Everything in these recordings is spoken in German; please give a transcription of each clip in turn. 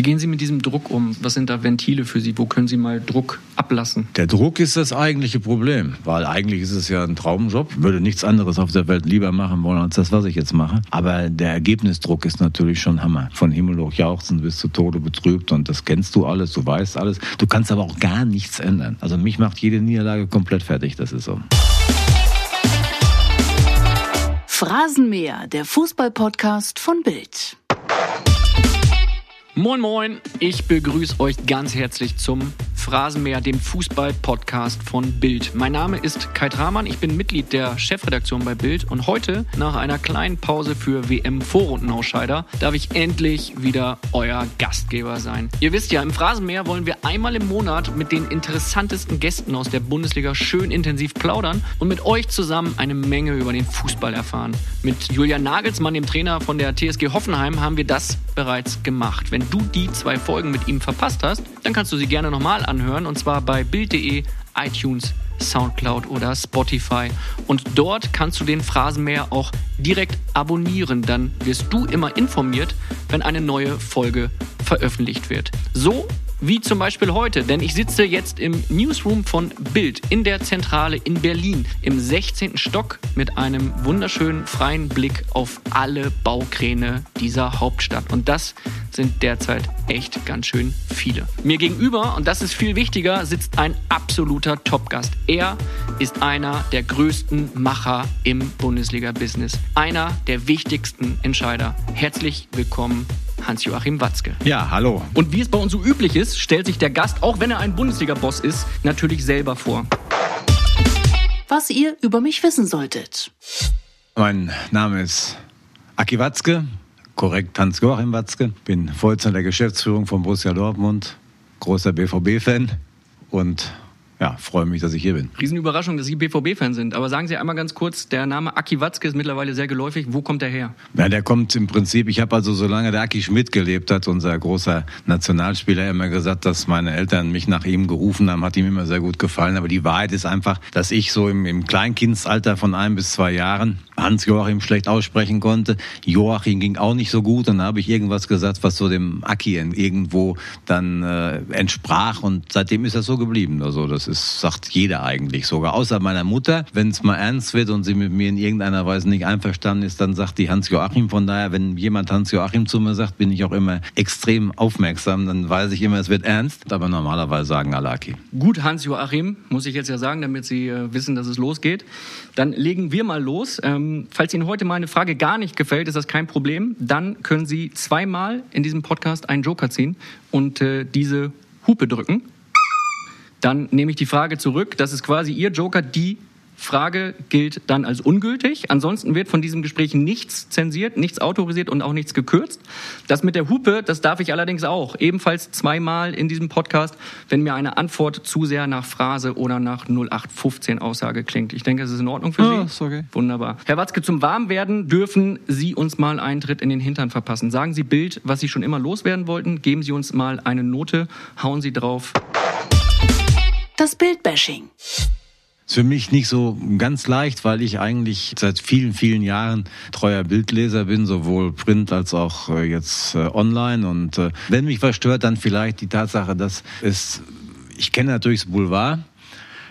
Wie gehen Sie mit diesem Druck um? Was sind da Ventile für Sie? Wo können Sie mal Druck ablassen? Der Druck ist das eigentliche Problem, weil eigentlich ist es ja ein Traumjob. Ich würde nichts anderes auf der Welt lieber machen wollen als das, was ich jetzt mache. Aber der Ergebnisdruck ist natürlich schon Hammer. Von Himmel hoch jauchzen bis zu Tode betrübt und das kennst du alles, du weißt alles. Du kannst aber auch gar nichts ändern. Also mich macht jede Niederlage komplett fertig, das ist so. Phrasenmäher, der Fußballpodcast von Bild. Moin Moin, ich begrüße euch ganz herzlich zum Phrasenmäher, dem Fußball-Podcast von Bild. Mein Name ist Kai Tramann, ich bin Mitglied der Chefredaktion bei Bild und heute, nach einer kleinen Pause für WM-Vorrundenausscheider, darf ich endlich wieder euer Gastgeber sein. Ihr wisst ja, im Phrasenmäher wollen wir einmal im Monat mit den interessantesten Gästen aus der Bundesliga schön intensiv plaudern und mit euch zusammen eine Menge über den Fußball erfahren. Mit Julian Nagelsmann, dem Trainer von der TSG Hoffenheim, haben wir das bereits gemacht. Wenn du die zwei Folgen mit ihm verpasst hast, dann kannst du sie gerne nochmal anhören und zwar bei Bild.de, iTunes, Soundcloud oder Spotify. Und dort kannst du den Phrasenmäher auch direkt abonnieren. Dann wirst du immer informiert, wenn eine neue Folge veröffentlicht wird. So wie zum Beispiel heute, denn ich sitze jetzt im Newsroom von Bild in der Zentrale in Berlin im 16. Stock mit einem wunderschönen freien Blick auf alle Baukräne dieser Hauptstadt. Und das sind derzeit echt ganz schön viele. Mir gegenüber, und das ist viel wichtiger, sitzt ein absoluter Topgast. Er ist einer der größten Macher im Bundesliga-Business. Einer der wichtigsten Entscheider. Herzlich willkommen, Hans-Joachim Watzke. Ja, hallo. Und wie es bei uns so üblich ist, stellt sich der Gast, auch wenn er ein Bundesliga-Boss ist, natürlich selber vor. Was ihr über mich wissen solltet. Mein Name ist Aki Watzke, korrekt Hans-Joachim Watzke. Bin Vorsitzender der Geschäftsführung von Borussia Dortmund, großer BVB-Fan und ja, freue mich, dass ich hier bin. Riesenüberraschung, dass Sie BVB-Fan sind. Aber sagen Sie einmal ganz kurz, der Name Aki Watzke ist mittlerweile sehr geläufig. Wo kommt der her? Ja, der kommt im Prinzip, ich habe also, solange der Aki Schmidt gelebt hat, unser großer Nationalspieler, immer gesagt, dass meine Eltern mich nach ihm gerufen haben, hat ihm immer sehr gut gefallen. Aber die Wahrheit ist einfach, dass ich so im, im Kleinkindsalter von ein bis zwei Jahren Hans-Joachim schlecht aussprechen konnte. Joachim ging auch nicht so gut. Und dann habe ich irgendwas gesagt, was so dem Aki irgendwo dann äh, entsprach. Und seitdem ist das so geblieben. Also das ist, sagt jeder eigentlich sogar. Außer meiner Mutter. Wenn es mal ernst wird und sie mit mir in irgendeiner Weise nicht einverstanden ist, dann sagt die Hans-Joachim. Von daher, wenn jemand Hans-Joachim zu mir sagt, bin ich auch immer extrem aufmerksam. Dann weiß ich immer, es wird ernst. Aber normalerweise sagen alle Aki. Gut, Hans-Joachim, muss ich jetzt ja sagen, damit Sie äh, wissen, dass es losgeht. Dann legen wir mal los. Ähm, falls Ihnen heute meine Frage gar nicht gefällt, ist das kein Problem. Dann können Sie zweimal in diesem Podcast einen Joker ziehen und äh, diese Hupe drücken. Dann nehme ich die Frage zurück. Das ist quasi Ihr Joker, die Frage gilt dann als ungültig. Ansonsten wird von diesem Gespräch nichts zensiert, nichts autorisiert und auch nichts gekürzt. Das mit der Hupe, das darf ich allerdings auch. Ebenfalls zweimal in diesem Podcast, wenn mir eine Antwort zu sehr nach Phrase oder nach 0815 Aussage klingt. Ich denke, es ist in Ordnung für Ja, Sie. okay. Wunderbar. Herr Watzke, zum Warmwerden dürfen Sie uns mal einen Tritt in den Hintern verpassen. Sagen Sie Bild, was Sie schon immer loswerden wollten. Geben Sie uns mal eine Note. Hauen Sie drauf. Das Bildbashing. Ist für mich nicht so ganz leicht, weil ich eigentlich seit vielen, vielen Jahren treuer Bildleser bin, sowohl print als auch äh, jetzt äh, online. Und äh, wenn mich was stört, dann vielleicht die Tatsache, dass es, ich kenne natürlich das Boulevard,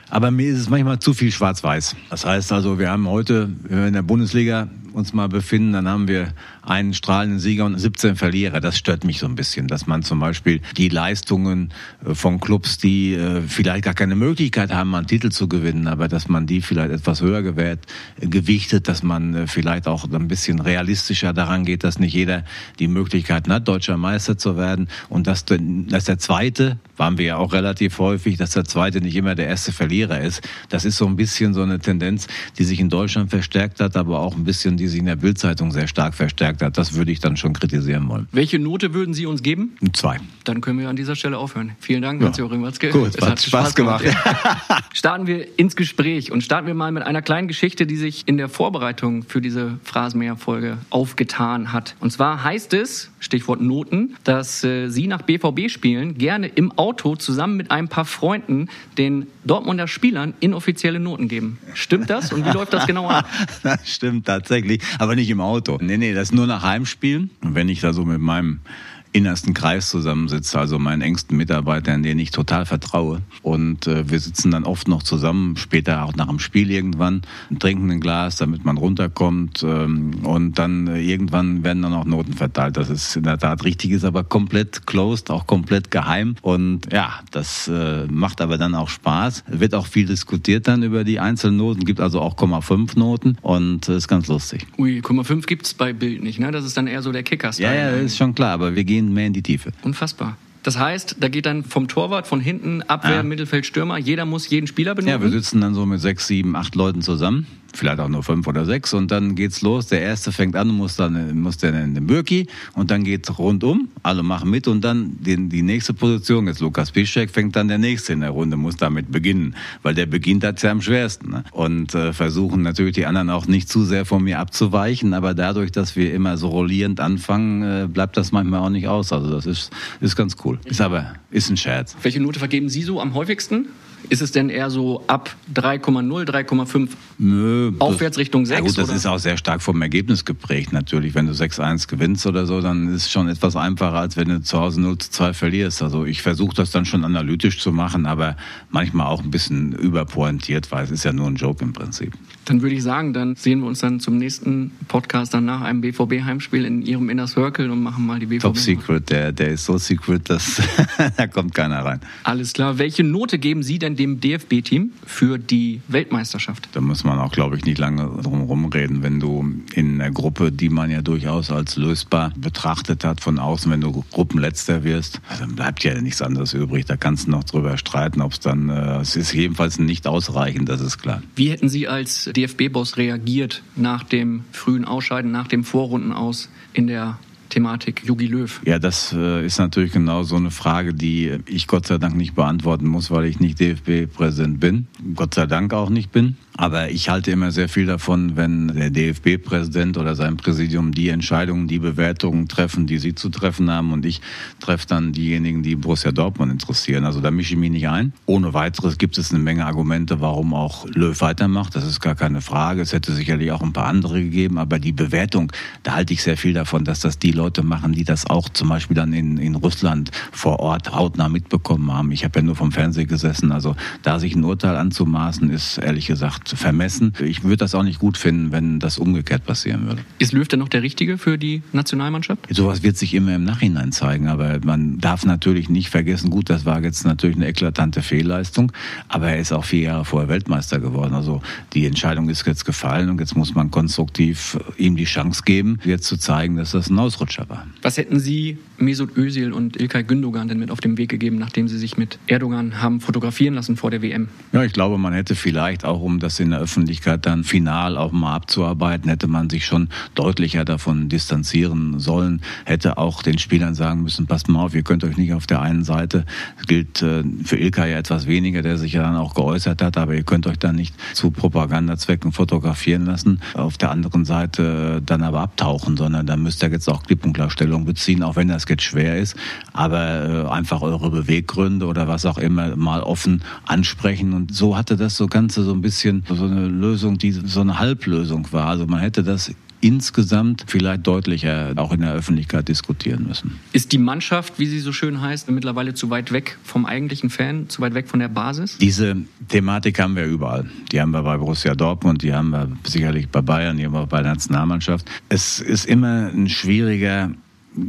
aber mir ist es manchmal zu viel schwarz-weiß. Das heißt also, wir haben heute, wenn wir in der Bundesliga uns mal befinden, dann haben wir einen strahlenden Sieger und 17 Verlierer. Das stört mich so ein bisschen, dass man zum Beispiel die Leistungen äh, von Clubs, die äh, vielleicht gar keine Möglichkeit haben, einen Titel zu gewinnen, aber dass man die vielleicht etwas höher gewährt, äh, gewichtet, dass man vielleicht auch ein bisschen realistischer daran geht, dass nicht jeder die Möglichkeiten hat, deutscher Meister zu werden und dass, dass der Zweite, waren wir ja auch relativ häufig, dass der Zweite nicht immer der erste Verlierer ist. Das ist so ein bisschen so eine Tendenz, die sich in Deutschland verstärkt hat, aber auch ein bisschen, die sich in der Bildzeitung sehr stark verstärkt hat. Das würde ich dann schon kritisieren wollen. Welche Note würden Sie uns geben? Zwei. Dann können wir an dieser Stelle aufhören. Vielen Dank, Ja. Hans-Joachim Watzke. Gut, Es hat Spaß gemacht. starten wir ins Gespräch und starten wir mal mit einer kleinen Geschichte, die sich in der Vorbereitung für diese Phrasenmäher-Folge aufgetan hat. Und zwar heißt es, Stichwort Noten, dass äh, Sie nach BVB-Spielen gerne im Auto zusammen mit ein paar Freunden den Dortmunder Spielern inoffizielle Noten geben. Stimmt das? Und wie läuft das genau ab? Das stimmt tatsächlich, aber nicht im Auto. Nee, nee, das ist nur nach Heimspielen. Und wenn ich da so mit meinem innersten Kreis zusammensitze, also meinen engsten Mitarbeitern, denen ich total vertraue. Und äh, wir sitzen dann oft noch zusammen, später auch nach dem Spiel irgendwann, trinken ein Glas, damit man runterkommt. Ähm, und dann äh, irgendwann werden dann auch Noten verteilt. Das ist in der Tat richtig, ist aber komplett closed, auch komplett geheim. Und ja, das äh, macht aber dann auch Spaß. Wird auch viel diskutiert dann über die einzelnen Noten, gibt also auch 0,5 Noten und ist ganz lustig. Ui, 0,5 gibt es bei Bild nicht, ne? Das ist dann eher so der kicker Ja, ja, ist schon klar, aber wir gehen mehr in die Tiefe. Unfassbar. Das heißt, da geht dann vom Torwart, von hinten, Abwehr, ja. Mittelfeld, Stürmer, jeder muss jeden Spieler benutzen? Ja, wir sitzen dann so mit sechs, sieben, acht Leuten zusammen vielleicht auch nur fünf oder sechs und dann geht's los. Der erste fängt an, muss dann muss der in den Birki und dann geht's rundum. Alle machen mit und dann die, die nächste Position, jetzt Lukas Piszczek, fängt dann der nächste in der Runde, muss damit beginnen, weil der beginnt hat's ja am schwersten ne? und äh, versuchen natürlich die anderen auch nicht zu sehr von mir abzuweichen, aber dadurch, dass wir immer so rollierend anfangen, äh, bleibt das manchmal auch nicht aus. Also das ist ist ganz cool. Ist aber ist ein Scherz. Welche Note vergeben Sie so am häufigsten? Ist es denn eher so ab 3,0, 3,5 Nö, aufwärts Richtung 6? Ja gut, das oder? ist auch sehr stark vom Ergebnis geprägt natürlich. Wenn du 6-1 gewinnst oder so, dann ist es schon etwas einfacher, als wenn du zu Hause 0 zu 2 verlierst. Also ich versuche das dann schon analytisch zu machen, aber manchmal auch ein bisschen überpointiert, weil es ist ja nur ein Joke im Prinzip. Dann würde ich sagen, dann sehen wir uns dann zum nächsten Podcast dann nach einem BVB-Heimspiel in Ihrem Inner Circle und machen mal die BVB. Top Secret, der, der ist so secret, dass da kommt keiner rein. Alles klar. Welche Note geben Sie denn dem DFB-Team für die Weltmeisterschaft? Da muss man auch, glaube ich, nicht lange drum rumreden. Wenn du in einer Gruppe, die man ja durchaus als lösbar betrachtet hat von außen, wenn du Gruppenletzter wirst, dann bleibt ja nichts anderes übrig. Da kannst du noch drüber streiten, ob es dann, äh, es ist jedenfalls nicht ausreichend, das ist klar. Wie hätten Sie als DFB-Boss reagiert nach dem frühen Ausscheiden, nach dem Vorrundenaus in der Thematik Jogi Löw? Ja, das äh, ist natürlich genau so eine Frage, die ich Gott sei Dank nicht beantworten muss, weil ich nicht DFB-Präsident bin. Gott sei Dank auch nicht bin. Aber ich halte immer sehr viel davon, wenn der DFB-Präsident oder sein Präsidium die Entscheidungen, die Bewertungen treffen, die sie zu treffen haben. Und ich treffe dann diejenigen, die Borussia Dortmund interessieren. Also da mische ich mich nicht ein. Ohne weiteres gibt es eine Menge Argumente, warum auch Löw weitermacht. Das ist gar keine Frage. Es hätte sicherlich auch ein paar andere gegeben. Aber die Bewertung, da halte ich sehr viel davon, dass das die Leute machen, die das auch zum Beispiel dann in, in Russland vor Ort hautnah mitbekommen haben. Ich habe ja nur vom Fernsehen gesessen. Also da sich ein Urteil anzumaßen, ist ehrlich gesagt vermessen. Ich würde das auch nicht gut finden, wenn das umgekehrt passieren würde. Ist Löw denn noch der Richtige für die Nationalmannschaft? Sowas wird sich immer im Nachhinein zeigen, aber man darf natürlich nicht vergessen, gut, das war jetzt natürlich eine eklatante Fehlleistung, aber er ist auch vier Jahre vorher Weltmeister geworden. Also die Entscheidung ist jetzt gefallen und jetzt muss man konstruktiv ihm die Chance geben, jetzt zu zeigen, dass das ein Ausrutscher war. Was hätten Sie Mesut Özil und Ilkay Gündogan denn mit auf den Weg gegeben, nachdem sie sich mit Erdogan haben fotografieren lassen vor der WM? Ja, ich glaube, man hätte vielleicht auch, um das in der Öffentlichkeit dann final auch mal abzuarbeiten, hätte man sich schon deutlicher davon distanzieren sollen, hätte auch den Spielern sagen müssen, passt mal auf, ihr könnt euch nicht auf der einen Seite, gilt äh, für Ilkay ja etwas weniger, der sich ja dann auch geäußert hat, aber ihr könnt euch dann nicht zu Propagandazwecken fotografieren lassen, auf der anderen Seite dann aber abtauchen, sondern da müsst ihr jetzt auch klipp und klar Stellung beziehen, auch wenn das jetzt schwer ist, aber äh, einfach eure Beweggründe oder was auch immer mal offen ansprechen. Und so hatte das so Ganze so ein bisschen so eine Lösung, die so eine Halblösung war. Also man hätte das insgesamt vielleicht deutlicher auch in der Öffentlichkeit diskutieren müssen. Ist die Mannschaft, wie sie so schön heißt, mittlerweile zu weit weg vom eigentlichen Fan, zu weit weg von der Basis? Diese Thematik haben wir überall. Die haben wir bei Borussia Dortmund, die haben wir sicherlich bei Bayern, die haben wir bei der Nationalmannschaft. Es ist immer ein schwieriger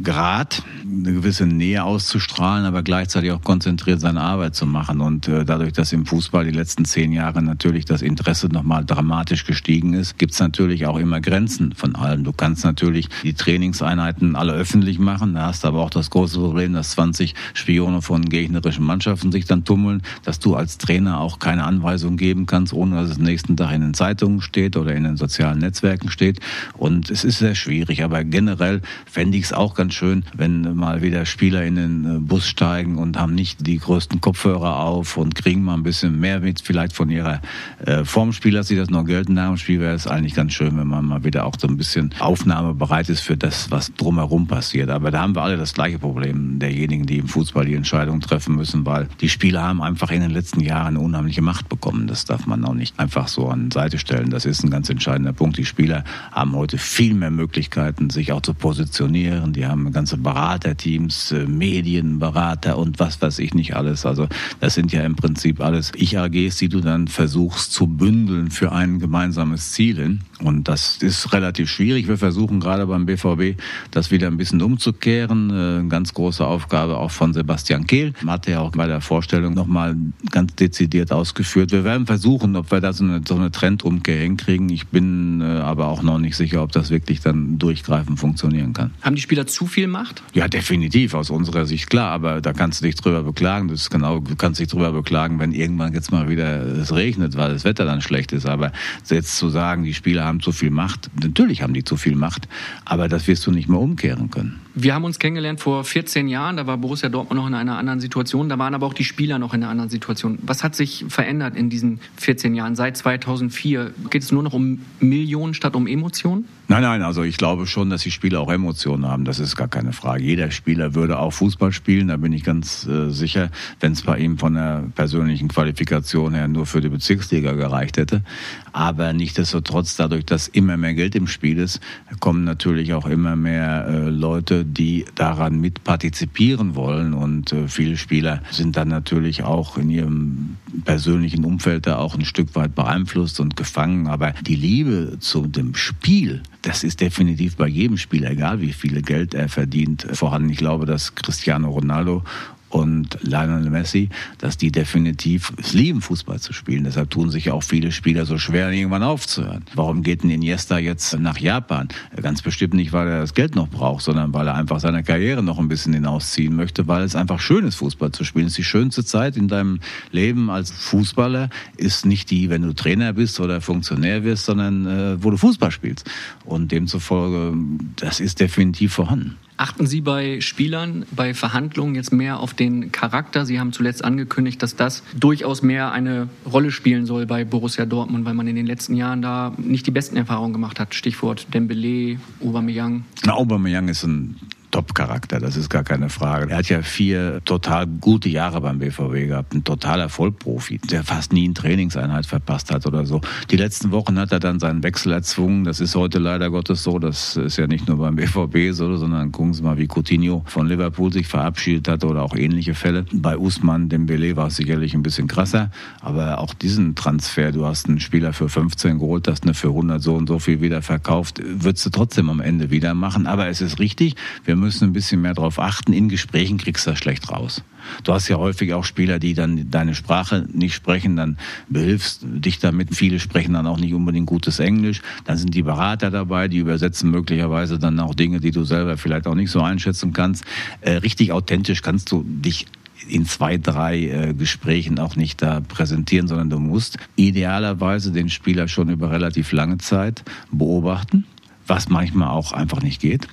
Grad, eine gewisse Nähe auszustrahlen, aber gleichzeitig auch konzentriert seine Arbeit zu machen. Und äh, dadurch, dass im Fußball die letzten zehn Jahre natürlich das Interesse nochmal dramatisch gestiegen ist, gibt es natürlich auch immer Grenzen von allem. Du kannst natürlich die Trainingseinheiten alle öffentlich machen, da hast aber auch das große Problem, dass 20 Spione von gegnerischen Mannschaften sich dann tummeln, dass du als Trainer auch keine Anweisung geben kannst, ohne dass es nächsten Tag in den Zeitungen steht oder in den sozialen Netzwerken steht. Und es ist sehr schwierig, aber generell fände ich es auch ganz schön, wenn mal wieder Spieler in den äh, Bus steigen und haben nicht die größten Kopfhörer auf und kriegen mal ein bisschen mehr mit, vielleicht von ihrer äh, Formspiel, dass sie das noch gelten dem Spiel, wäre es eigentlich ganz schön, wenn man mal wieder auch so ein bisschen aufnahmebereit ist für das, was drumherum passiert. Aber da haben wir alle das gleiche Problem derjenigen, die im Fußball die Entscheidung treffen müssen, weil die Spieler haben einfach in den letzten Jahren eine unheimliche Macht bekommen. Das darf man auch nicht einfach so an Seite stellen. Das ist ein ganz entscheidender Punkt. Die Spieler haben heute viel mehr Möglichkeiten, sich auch zu positionieren. Die haben ganze Beraterteams, äh, Medienberater und was weiß ich nicht alles. Also das sind ja im Prinzip alles Ich-AGs, die du dann versuchst zu bündeln für ein gemeinsames Ziel hin. Und das ist relativ schwierig. Wir versuchen gerade beim BVB das wieder ein bisschen umzukehren. Äh, eine ganz große Aufgabe auch von Sebastian Kehl. Hat er auch bei der Vorstellung nochmal ganz dezidiert ausgeführt. Wir werden versuchen, ob wir da so eine, so eine Trendumkehr hinkriegen. Ich bin äh, aber auch noch nicht sicher, ob das wirklich dann durchgreifend funktionieren kann. Haben die Spieler zu viel Macht? Ja, definitiv, aus unserer Sicht klar. Aber da kannst du dich drüber beklagen. Das genau, du kannst dich drüber beklagen, wenn irgendwann jetzt mal wieder es regnet, weil das Wetter dann schlecht ist. Aber jetzt zu sagen, die Spieler haben zu viel Macht, natürlich haben die zu viel Macht, aber das wirst du nicht mehr umkehren können. Wir haben uns kennengelernt vor 14 Jahren, da war Borussia Dortmund noch in einer anderen Situation, da waren aber auch die Spieler noch in einer anderen Situation. Was hat sich verändert in diesen 14 Jahren? Seit 2004 geht es nur noch um Millionen statt um Emotionen? Nein, nein, also ich glaube schon, dass die Spieler auch Emotionen haben, das ist gar keine Frage. Jeder Spieler würde auch Fußball spielen, da bin ich ganz äh, sicher, wenn es bei ihm von der persönlichen Qualifikation her nur für die Bezirksliga gereicht hätte. Aber nichtsdestotrotz, dadurch, dass immer mehr Geld im Spiel ist, kommen natürlich auch immer mehr äh, Leute, die daran mit partizipieren wollen. Und äh, viele Spieler sind dann natürlich auch in ihrem persönlichen Umfeld da auch ein Stück weit beeinflusst und gefangen. Aber die Liebe zu dem Spiel, das ist definitiv bei jedem Spieler, egal wie viel Geld er verdient, vorhanden. Ich glaube, dass Cristiano Ronaldo und Lionel Messi, dass die definitiv es lieben, Fußball zu spielen. Deshalb tun sich auch viele Spieler so schwer, irgendwann aufzuhören. Warum geht ein Iniesta jetzt nach Japan? Ganz bestimmt nicht, weil er das Geld noch braucht, sondern weil er einfach seine Karriere noch ein bisschen hinausziehen möchte, weil es einfach schön ist, Fußball zu spielen. Es ist die schönste Zeit in deinem Leben als Fußballer, ist nicht die, wenn du Trainer bist oder Funktionär wirst, sondern äh, wo du Fußball spielst. Und demzufolge, das ist definitiv vorhanden. Achten Sie bei Spielern, bei Verhandlungen jetzt mehr auf den Charakter? Sie haben zuletzt angekündigt, dass das durchaus mehr eine Rolle spielen soll bei Borussia Dortmund, weil man in den letzten Jahren da nicht die besten Erfahrungen gemacht hat. Stichwort Dembele, Aubameyang. Na, Aubameyang ist ein Top-Charakter, das ist gar keine Frage. Er hat ja vier total gute Jahre beim BVW gehabt, ein totaler Vollprofi, der fast nie eine Trainingseinheit verpasst hat oder so. Die letzten Wochen hat er dann seinen Wechsel erzwungen. Das ist heute leider Gottes so. Das ist ja nicht nur beim BVB so, sondern gucken Sie mal, wie Coutinho von Liverpool sich verabschiedet hat oder auch ähnliche Fälle. Bei Usman Dembele war es sicherlich ein bisschen krasser, aber auch diesen Transfer, du hast einen Spieler für 15 geholt, hast eine für 100 so und so viel wieder verkauft, würdest du trotzdem am Ende wieder machen. Aber es ist richtig, wir müssen ein bisschen mehr darauf achten. In Gesprächen kriegst du das schlecht raus. Du hast ja häufig auch Spieler, die dann deine Sprache nicht sprechen, dann behilfst dich damit. Viele sprechen dann auch nicht unbedingt gutes Englisch. Dann sind die Berater dabei, die übersetzen möglicherweise dann auch Dinge, die du selber vielleicht auch nicht so einschätzen kannst. Äh, richtig authentisch kannst du dich in zwei, drei äh, Gesprächen auch nicht da präsentieren, sondern du musst idealerweise den Spieler schon über relativ lange Zeit beobachten, was manchmal auch einfach nicht geht.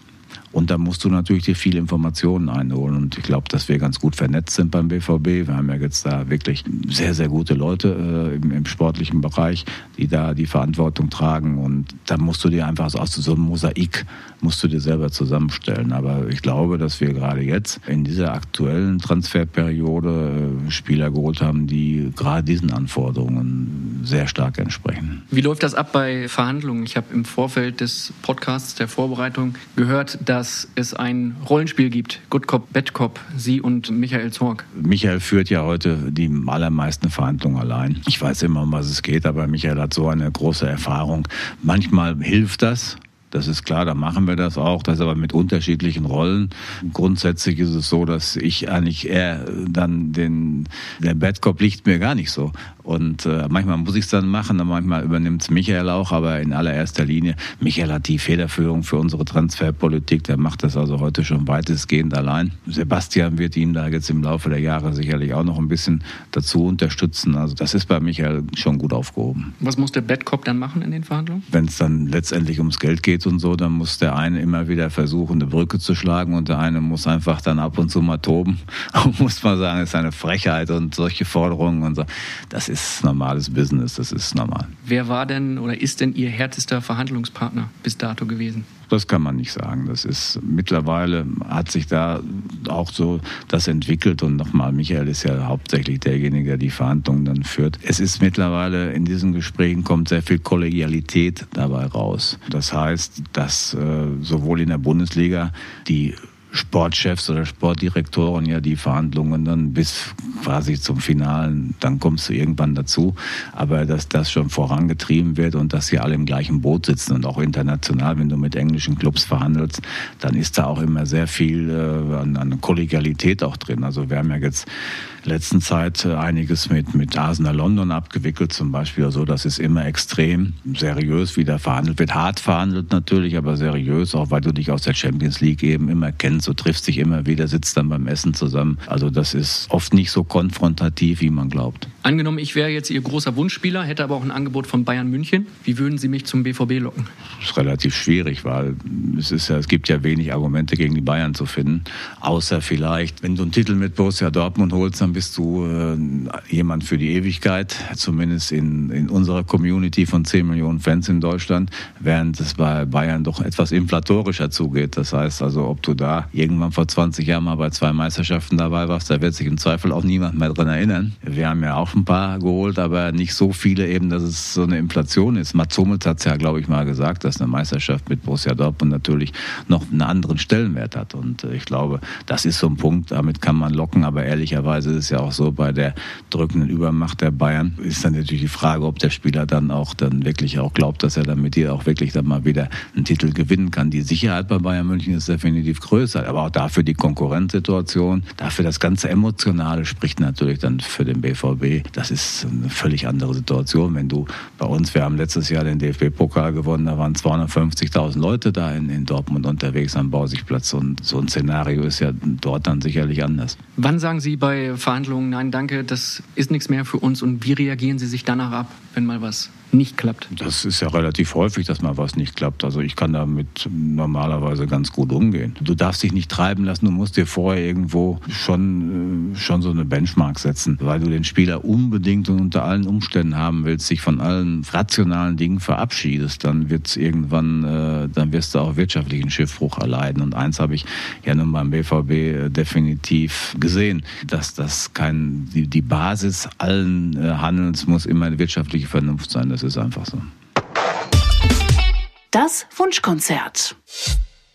Und da musst du natürlich dir viele Informationen einholen. Und ich glaube, dass wir ganz gut vernetzt sind beim BVB. Wir haben ja jetzt da wirklich sehr, sehr gute Leute äh, im, im, sportlichen Bereich, die da die Verantwortung tragen. Und da musst du dir einfach so aus so einem Mosaik musst du dir selber zusammenstellen. Aber ich glaube, dass wir gerade jetzt in dieser aktuellen Transferperiode äh, Spieler geholt haben, die gerade diesen Anforderungen sehr stark entsprechen. Wie läuft das ab bei Verhandlungen? Ich habe im Vorfeld des Podcasts der Vorbereitung gehört, dass es ein Rollenspiel gibt. Good Cop, Bad Cop, Sie und Michael Zorg. Michael führt ja heute die allermeisten Verhandlungen allein. Ich weiß immer, um was es geht, aber Michael hat so eine große Erfahrung. Manchmal hilft das, das ist klar, da machen wir das auch, das aber mit unterschiedlichen Rollen. Grundsätzlich ist es so, dass ich eigentlich eher dann den, der Bad Cop liegt mir gar nicht so. Und äh, manchmal muss ich es dann machen, manchmal übernimmt es Michael auch, aber in allererster Linie, Michael hat die Federführung für unsere Transferpolitik, der macht das also heute schon weitestgehend allein. Sebastian wird ihm da jetzt im Laufe der Jahre sicherlich auch noch ein bisschen dazu unterstützen. Also das ist bei Michael schon gut aufgehoben. Was muss der Bad Cop dann machen in den Verhandlungen? Wenn es dann letztendlich ums Geld geht und so, dann muss der eine immer wieder versuchen, eine Brücke zu schlagen und der eine muss einfach dann ab und zu mal toben. muss man sagen, ist eine Frechheit und solche Forderungen und so. Das ist normales Business, das ist normal. Wer war denn oder ist denn Ihr härtester Verhandlungspartner bis dato gewesen? Das kann man nicht sagen. Das ist mittlerweile hat sich da auch so das entwickelt und nochmal, Michael ist ja hauptsächlich derjenige, der die Verhandlungen dann führt. Es ist mittlerweile in diesen Gesprächen kommt sehr viel Kollegialität dabei raus. Das heißt, dass äh, sowohl in der Bundesliga die Sportchefs oder Sportdirektoren ja die Verhandlungen dann bis quasi zum Finalen, dann kommst du irgendwann dazu. Aber dass das schon vorangetrieben wird und dass sie alle im gleichen Boot sitzen und auch international, wenn du mit englischen Clubs verhandelst, dann ist da auch immer sehr viel äh, an, an Kollegialität auch drin. Also wir haben ja jetzt letzten Zeit äh, einiges mit, mit Arsenal London abgewickelt, zum Beispiel. Also das ist immer extrem seriös, wie da verhandelt wird. Hart verhandelt natürlich, aber seriös, auch weil du dich aus der Champions League eben immer kennst. Du triffst dich immer wieder, sitzt dann beim Essen zusammen. Also das ist oft nicht so konfrontativ, wie man glaubt. Angenommen, ich wäre jetzt Ihr großer Wunschspieler, hätte aber auch ein Angebot von Bayern München. Wie würden Sie mich zum BVB locken? Das ist relativ schwierig, weil es, ist ja, es gibt ja wenig Argumente gegen die Bayern zu finden. Außer vielleicht, wenn du einen Titel mit Borussia Dortmund holst, dann bist du äh, jemand für die Ewigkeit, zumindest in, in unserer Community von 10 Millionen Fans in Deutschland, während es bei Bayern doch etwas inflatorischer zugeht. Das heißt also, ob du da irgendwann vor 20 Jahren mal bei zwei Meisterschaften dabei warst, da wird sich im Zweifel auch niemand mehr dran erinnern. Wir haben ja auch ein paar geholt, aber nicht so viele eben, dass es so eine Inflation ist. Mats Hummels hat es ja, glaube ich, mal gesagt, dass eine Meisterschaft mit Borussia Dortmund natürlich noch einen anderen Stellenwert hat. Und äh, ich glaube, das ist so ein Punkt, damit kann man locken, aber ehrlicherweise ist ja auch so, bei der drückenden Übermacht der Bayern ist dann natürlich die Frage, ob der Spieler dann auch dann wirklich auch glaubt, dass er dann mit dir auch wirklich dann mal wieder einen Titel gewinnen kann. Die Sicherheit bei Bayern München ist definitiv größer, aber auch dafür die Konkurrenzsituation, dafür das ganze Emotionale spricht natürlich dann für den BVB das ist eine völlig andere Situation. Wenn du bei uns, wir haben letztes Jahr den DFB-Pokal gewonnen, da waren 250.000 Leute da in, in Dortmund unterwegs am Bausigplatz und so ein Szenario ist ja dort dann sicherlich anders. Wann sagen Sie bei Verhandlungen, nein, danke, das ist nichts mehr für uns und wie reagieren Sie sich danach ab, wenn mal was nicht klappt? Das ist ja relativ häufig, dass mal was nicht klappt. Also ich kann damit normalerweise ganz gut umgehen. Du darfst dich nicht treiben lassen, du musst dir vorher irgendwo schon, äh, schon so eine Benchmark setzen, weil du den Spieler unbedingt und unter allen Umständen haben willst, sich von allen rationalen Dingen verabschiedest, dann wird es irgendwann, äh, dann wirst du auch wirtschaftlichen Schiffbruch erleiden. Und eins habe ich ja nun beim BVB äh, definitiv gesehen, dass das kein, die, die Basis allen Handelns muss immer eine wirtschaftliche Vernunft sein. Das ist einfach so. Das Wunschkonzert.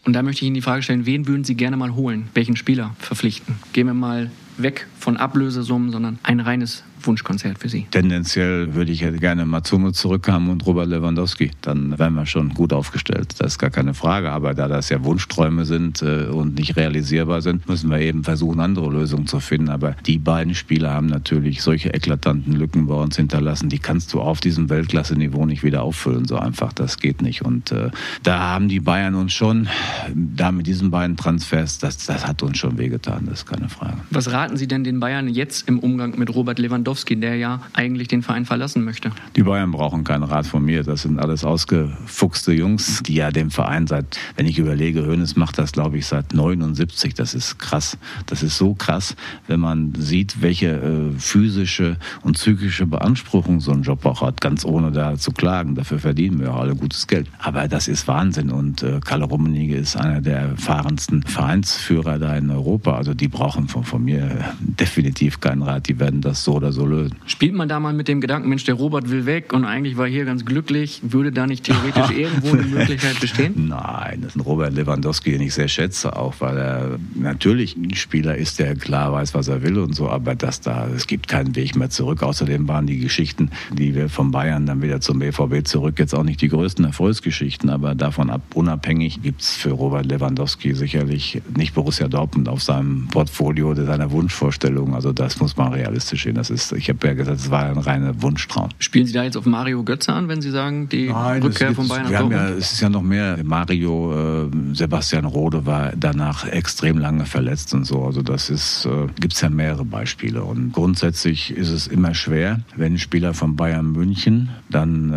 Und da möchte ich Ihnen die Frage stellen, wen würden Sie gerne mal holen? Welchen Spieler verpflichten? Gehen wir mal weg von Ablösesummen, sondern ein reines Wunschkonzert für Sie? Tendenziell würde ich gerne Matsumo zurückhaben und Robert Lewandowski. Dann wären wir schon gut aufgestellt. Das ist gar keine Frage. Aber da das ja Wunschträume sind äh, und nicht realisierbar sind, müssen wir eben versuchen, andere Lösungen zu finden. Aber die beiden Spieler haben natürlich solche eklatanten Lücken bei uns hinterlassen. Die kannst du auf diesem Weltklasse-Niveau nicht wieder auffüllen. So einfach, das geht nicht. Und äh, da haben die Bayern uns schon, da mit diesen beiden Transfers, das, das hat uns schon wehgetan. Das ist keine Frage. Was raten Sie denn den Bayern jetzt im Umgang mit Robert Lewandowski? Der ja eigentlich den Verein verlassen möchte. Die Bayern brauchen keinen Rat von mir. Das sind alles ausgefuchste Jungs, die ja dem Verein seit, wenn ich überlege, Hoeneß macht das, glaube ich, seit 79. Das ist krass. Das ist so krass, wenn man sieht, welche äh, physische und psychische Beanspruchung so ein Job auch hat, ganz ohne da zu klagen. Dafür verdienen wir alle gutes Geld. Aber das ist Wahnsinn und äh, Kalle Rummenigge ist einer der erfahrensten Vereinsführer da in Europa. Also die brauchen von, von mir definitiv keinen Rat. Die werden das so oder so lösen. Spielt man da mal mit dem Gedanken, Mensch, der Robert will weg und eigentlich war hier ganz glücklich, würde da nicht theoretisch irgendwo eine Möglichkeit bestehen? Nein, das ist ein Robert Lewandowski, den ich sehr schätze, auch weil er natürlich ein Spieler ist, der klar weiß, was er will und so, aber dass da, es gibt keinen Weg mehr zurück. Außerdem waren die Geschichten, die wir von Bayern dann wieder zum BVB zurück, jetzt auch nicht die größten Erfolgsgeschichten, aber davon ab, unabhängig gibt es für Robert Lewandowski sicherlich nicht Borussia Dortmund auf seinem Portfolio seiner Wunschvorstellung. Also das muss man realistisch sehen. Das ist ist, ich habe ja gesagt, es war ein reiner Wunschtraum. Spielen Sie da jetzt auf Mario Götze an, wenn Sie sagen, die Nein, Rückkehr von Bayern wir haben ja, Es ist ja noch mehr. Mario, äh, Sebastian Rode war danach extrem lange verletzt und so. Also das ist, äh, gibt es ja mehrere Beispiele. Und grundsätzlich ist es immer schwer, wenn ein Spieler von Bayern München dann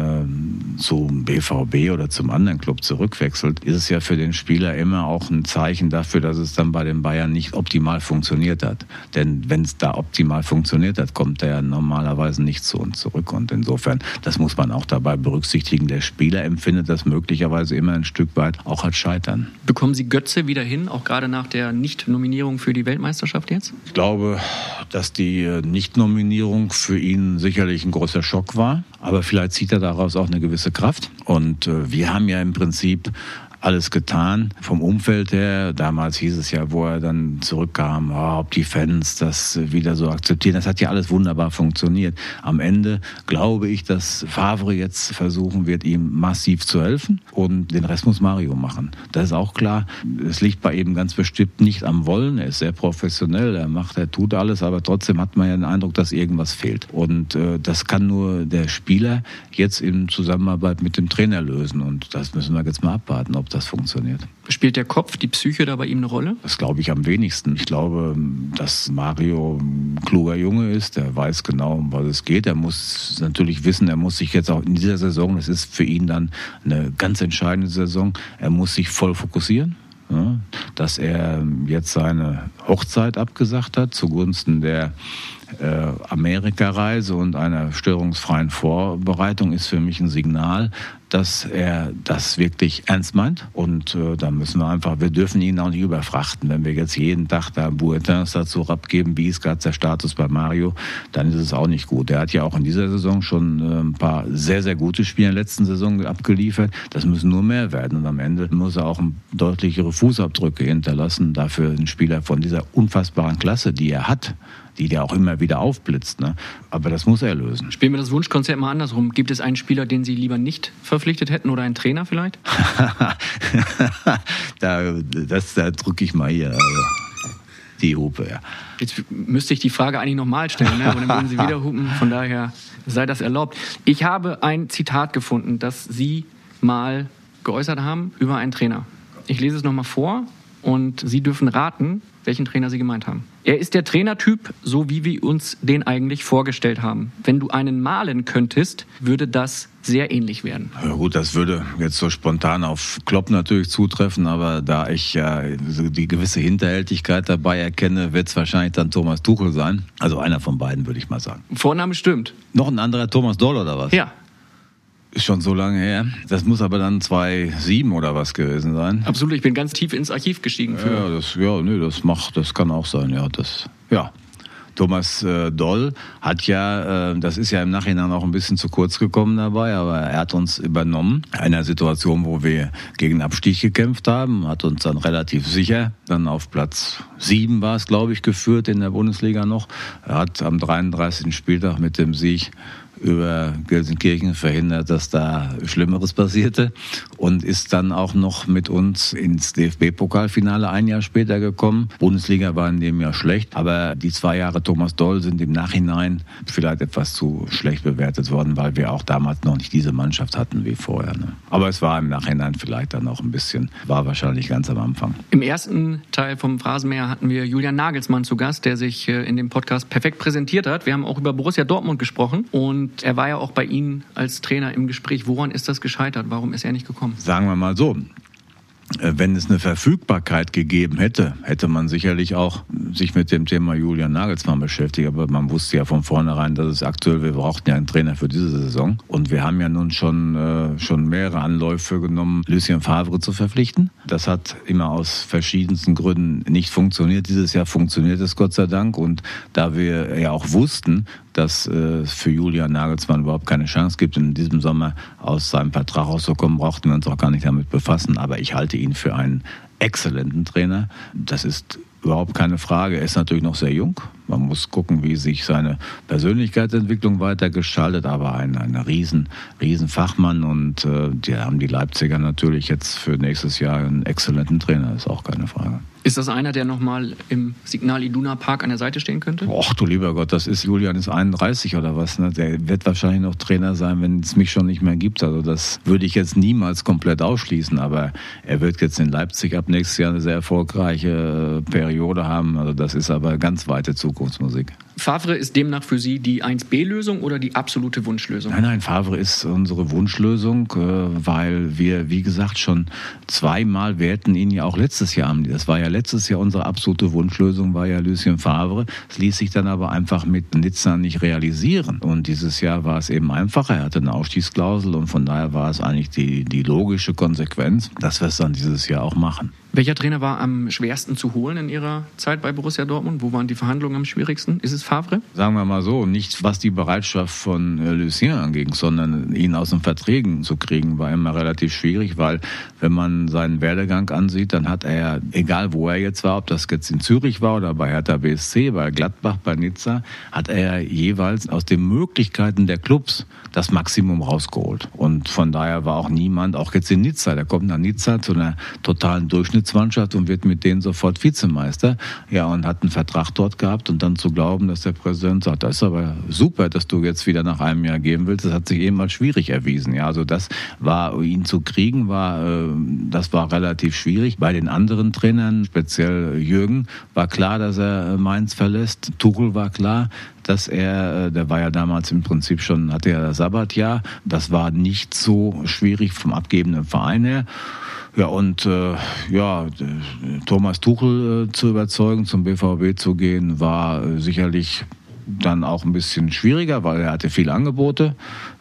äh, zum BVB oder zum anderen Club zurückwechselt, ist es ja für den Spieler immer auch ein Zeichen dafür, dass es dann bei den Bayern nicht optimal funktioniert hat. Denn wenn es da optimal funktioniert hat, kommt er normalerweise nicht zu uns zurück. Und insofern, das muss man auch dabei berücksichtigen. Der Spieler empfindet das möglicherweise immer ein Stück weit auch als Scheitern. Bekommen Sie Götze wieder hin, auch gerade nach der Nicht-Nominierung für die Weltmeisterschaft jetzt? Ich glaube, dass die Nicht-Nominierung für ihn sicherlich ein großer Schock war. Aber vielleicht zieht er daraus auch eine gewisse Kraft. Und äh, wir haben ja im Prinzip alles getan. Vom Umfeld her, damals hieß es ja, wo er dann zurückkam, oh, ob die Fans das wieder so akzeptieren. Das hat ja alles wunderbar funktioniert. Am Ende glaube ich, dass Favre jetzt versuchen wird, ihm massiv zu helfen und den Rest muss Mario machen. Das ist auch klar. Es liegt bei ihm ganz bestimmt nicht am Wollen. Er ist sehr professionell, er macht, er tut alles, aber trotzdem hat man ja den Eindruck, dass irgendwas fehlt. Und äh, das kann nur der Spieler jetzt in Zusammenarbeit mit dem Trainer lösen. Und das müssen wir jetzt mal abwarten, ob das das funktioniert. Spielt der Kopf, die Psyche da bei ihm eine Rolle? Das glaube ich am wenigsten. Ich glaube, dass Mario ein kluger Junge ist. Der weiß genau, um was es geht. Er muss natürlich wissen, er muss sich jetzt auch in dieser Saison, das ist für ihn dann eine ganz entscheidende Saison, er muss sich voll fokussieren. Ja, dass er jetzt seine Hochzeit abgesagt hat zugunsten der äh, Amerikareise und einer störungsfreien Vorbereitung ist für mich ein Signal, dass er das wirklich ernst meint. Und äh, da müssen wir einfach, wir dürfen ihn auch nicht überfrachten. Wenn wir jetzt jeden Tag da Buetins dazu abgeben, wie ist gerade der Status bei Mario, dann ist es auch nicht gut. Er hat ja auch in dieser Saison schon äh, ein paar sehr, sehr gute Spiele in der letzten Saison abgeliefert. Das müssen nur mehr werden. Und am Ende muss er auch deutlichere Fußabdrücke hinterlassen. Dafür ein Spieler von dieser unfassbaren Klasse, die er hat die der auch immer wieder aufblitzt. Ne? Aber das muss er lösen. Spielen wir das Wunschkonzert mal andersrum. Gibt es einen Spieler, den Sie lieber nicht verpflichtet hätten oder einen Trainer vielleicht? da, das, da drücke ich mal hier. Also die Hupe, ja. Jetzt müsste ich die Frage eigentlich nochmal stellen, ne? aber dann würden Sie wieder hupen. Von daher sei das erlaubt. Ich habe ein Zitat gefunden, das Sie mal geäußert haben über einen Trainer. Ich lese es nochmal vor und Sie dürfen raten, welchen Trainer Sie gemeint haben. Er ist der Trainertyp, so wie wir uns den eigentlich vorgestellt haben. Wenn du einen malen könntest, würde das sehr ähnlich werden. Ja gut, das würde jetzt so spontan auf Klopp natürlich zutreffen, aber da ich ja die gewisse Hinterhältigkeit dabei erkenne, wird es wahrscheinlich dann Thomas Tuchel sein. Also einer von beiden, würde ich mal sagen. Vorname stimmt. Noch ein anderer Thomas Doll oder was? Ja. Ist schon so lange her. Das muss aber dann 2007 oder was gewesen sein. Absolut, ich bin ganz tief ins Archiv gestiegen. Für ja, das, ja, nee, das macht, das kann auch sein, ja, das, ja. Thomas äh, Doll hat ja, äh, das ist ja im Nachhinein auch ein bisschen zu kurz gekommen dabei, aber er hat uns übernommen. In einer Situation, wo wir gegen Abstieg gekämpft haben, hat uns dann relativ sicher dann auf Platz sieben war es, glaube ich, geführt in der Bundesliga noch. Er hat am 33. Spieltag mit dem Sieg über Gelsenkirchen verhindert, dass da Schlimmeres passierte und ist dann auch noch mit uns ins DFB-Pokalfinale ein Jahr später gekommen. Bundesliga war in dem Jahr schlecht, aber die zwei Jahre Thomas Doll sind im Nachhinein vielleicht etwas zu schlecht bewertet worden, weil wir auch damals noch nicht diese Mannschaft hatten wie vorher. Ne? Aber es war im Nachhinein vielleicht dann auch ein bisschen, war wahrscheinlich ganz am Anfang. Im ersten Teil vom Phrasenmäher hatten wir Julian Nagelsmann zu Gast, der sich äh, in dem Podcast perfekt präsentiert hat. Wir haben auch über Borussia Dortmund gesprochen und und er war ja auch bei Ihnen als Trainer im Gespräch. Woran ist das gescheitert? Warum ist er nicht gekommen? Sagen wir mal so. Äh, wenn es eine Verfügbarkeit gegeben hätte, hätte man sicherlich auch sich mit dem Thema Julian Nagelsmann beschäftigt. Aber man wusste ja von vornherein, dass es aktuell, wir brauchten ja einen Trainer für diese Saison. Und wir haben ja nun schon, äh, schon mehrere Anläufe genommen, Lucien Favre zu verpflichten. Das hat immer aus verschiedensten Gründen nicht funktioniert. Dieses Jahr funktioniert es Gott sei Dank. Und da wir ja auch wussten, dass äh, für Julian Nagelsmann überhaupt keine Chance gibt, in diesem Sommer aus seinem Vertrag rauszukommen, brauchten wir uns auch gar nicht damit befassen. Aber ich halte ihn für einen exzellenten Trainer. Das ist überhaupt keine Frage. Er ist natürlich noch sehr jung. Man muss gucken, wie sich seine Persönlichkeitsentwicklung weiter gestaltet, aber ein, ein riesen, riesen Fachmann und äh, die haben die Leipziger natürlich jetzt für nächstes Jahr einen exzellenten Trainer, ist auch keine Frage. Ist das einer, der nochmal im Signal Iduna Park an der Seite stehen könnte? Och du lieber Gott, das ist Julian ist 31 oder was. Ne? Der wird wahrscheinlich noch Trainer sein, wenn es mich schon nicht mehr gibt. Also das würde ich jetzt niemals komplett ausschließen. Aber er wird jetzt in Leipzig ab nächstes Jahr eine sehr erfolgreiche äh, Periode haben. Also das ist aber ganz weite Zukunftsmusik. Favre ist demnach für Sie die 1B-Lösung oder die absolute Wunschlösung? Nein, nein, Favre ist unsere Wunschlösung, äh, weil wir, wie gesagt, schon zweimal, wir hätten ihn ja auch letztes Jahr, das war ja letztes Jahr unsere absolute Wunschlösung, war ja Lucien Favre. Es ließ sich dann aber einfach mit Nizza nicht realisieren. Und dieses Jahr war es eben einfacher. Er hatte eine Ausstiegsklausel und von daher war es eigentlich die, die logische Konsequenz, dass wir es dann dieses Jahr auch machen. Welcher Trainer war am schwersten zu holen in Ihrer Zeit bei Borussia Dortmund? Wo waren die Verhandlungen am schwierigsten? Ist es Favre? Sagen wir mal so, nicht was die Bereitschaft von äh, Lucien anging, sondern ihn aus den Verträgen zu kriegen, war immer relativ schwierig, weil wenn man seinen Werdegang ansieht, dann hat er, egal wo er jetzt war, ob das jetzt in Zürich war oder bei Hertha BSC, bei Gladbach, bei Nizza, hat er jeweils aus den Möglichkeiten der Clubs das Maximum rausgeholt. Und von daher war auch niemand, auch jetzt in Nizza, der kommt nach Nizza zu einer totalen Durchschnitts Durchschnittsmannschaft und wird mit denen sofort Vizemeister. Ja, und hat einen Vertrag dort gehabt und dann zu glauben, dass der Präsident sagt, das ist aber super, dass du jetzt wieder nach einem Jahr geben willst, das hat sich eben als schwierig erwiesen. Ja, also das war, ihn zu kriegen, war, äh, das war relativ schwierig. Bei den anderen Trainern, speziell Jürgen, war klar, dass er Mainz verlässt. Tuchel war klar, dass er, äh, der war ja damals im Prinzip schon, hatte ja das Sabbatjahr. Das war nicht so schwierig vom abgebenden Verein her. Ja, und äh, ja, Thomas Tuchel äh, zu überzeugen, zum BVB zu gehen, war äh, sicherlich dann auch ein bisschen schwieriger, weil er hatte viele Angebote.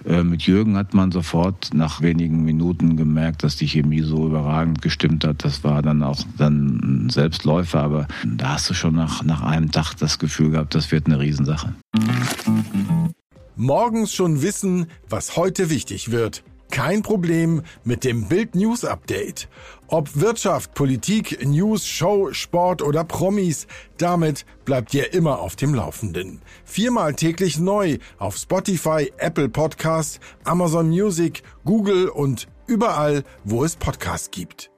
Äh, mit Jürgen hat man sofort nach wenigen Minuten gemerkt, dass die Chemie so überragend gestimmt hat. Das war dann auch dann ein Selbstläufer, aber da hast du schon nach, nach einem Tag das Gefühl gehabt, das wird eine Riesensache. Morgens schon wissen, was heute wichtig wird. Kein Problem mit dem Bild News Update. Ob Wirtschaft, Politik, News, Show, Sport oder Promis, damit bleibt ihr immer auf dem Laufenden. Viermal täglich neu auf Spotify, Apple Podcast, Amazon Music, Google und überall, wo es Podcasts gibt.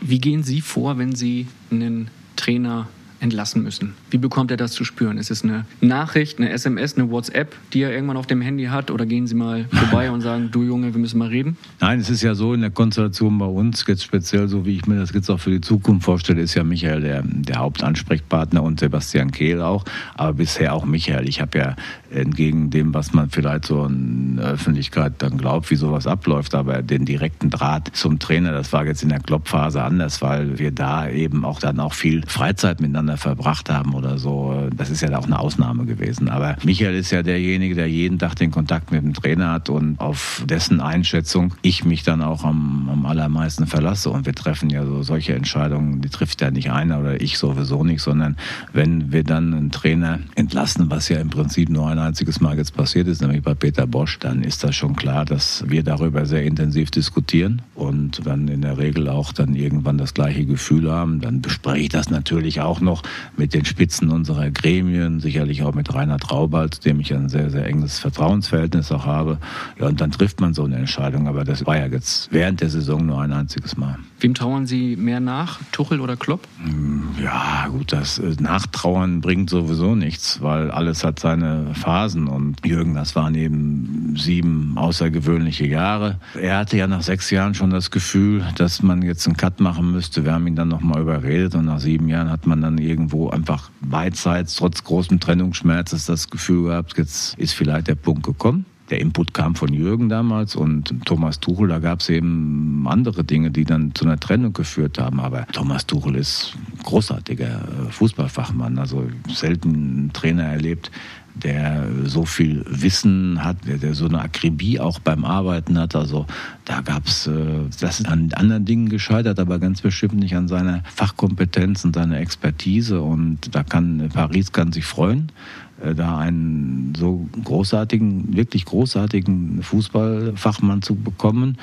Wie gehen Sie vor, wenn Sie einen Trainer entlassen müssen. Wie bekommt er das zu spüren? Ist es eine Nachricht, eine SMS, eine WhatsApp, die er irgendwann auf dem Handy hat? Oder gehen Sie mal vorbei und sagen, du Junge, wir müssen mal reden? Nein, es ist ja so in der Konstellation bei uns, jetzt speziell so wie ich mir das jetzt auch für die Zukunft vorstelle, ist ja Michael der, der Hauptansprechpartner und Sebastian Kehl auch. Aber bisher auch Michael. Ich habe ja entgegen dem, was man vielleicht so in der Öffentlichkeit dann glaubt, wie sowas abläuft, aber den direkten Draht zum Trainer, das war jetzt in der Kloppphase anders, weil wir da eben auch dann auch viel Freizeit miteinander miteinander verbracht haben oder so. Das ist ja auch eine Ausnahme gewesen. Aber Michael ist ja derjenige, der jeden Tag den Kontakt mit dem Trainer hat und auf dessen Einschätzung ich mich dann auch am, am allermeisten verlasse. Und wir treffen ja so solche Entscheidungen, die trifft ja nicht einer oder ich sowieso nicht, sondern wenn wir dann einen Trainer entlassen, was ja im Prinzip nur ein einziges Mal jetzt passiert ist, nämlich bei Peter Bosch, dann ist das schon klar, dass wir darüber sehr intensiv diskutieren und dann in der Regel auch dann irgendwann das gleiche Gefühl haben. Dann bespreche ich das natürlich auch noch auch mit den Spitzen unserer Gremien, sicherlich auch mit Rainer Traubald, dem ich ein sehr, sehr enges Vertrauensverhältnis auch habe. Ja, und dann trifft man so eine Entscheidung. Aber das war ja jetzt während der Saison nur ein einziges Mal. Wem trauern Sie mehr nach, Tuchel oder Klopp? Hm, ja, gut, das äh, Nachtrauern bringt sowieso nichts, weil alles hat seine Phasen. Und Jürgen, das waren eben sieben außergewöhnliche Jahre. Er hatte ja nach sechs Jahren schon das Gefühl, dass man jetzt einen Cut machen müsste. Wir haben ihn dann nochmal überredet und nach sieben Jahren hat man dann irgendwo einfach beidseits, trotz großem Trennungsschmerzes, das Gefühl gehabt, jetzt ist vielleicht der Punkt gekommen. Der Input kam von Jürgen damals und Thomas Tuchel, da gab es eben andere Dinge, die dann zu einer Trennung geführt haben. Aber Thomas Tuchel ist großartiger äh, Fußballfachmann, also selten einen Trainer erlebt, der so viel Wissen hat, der, der so eine Akribie auch beim Arbeiten hat. Also da gab's, äh, das ist an anderen Dingen gescheitert, aber ganz bestimmt nicht an seiner Fachkompetenz und seiner Expertise. Und da kann Paris kann sich freuen da einen so großartigen, wirklich großartigen Fußballfachmann zu bekommen.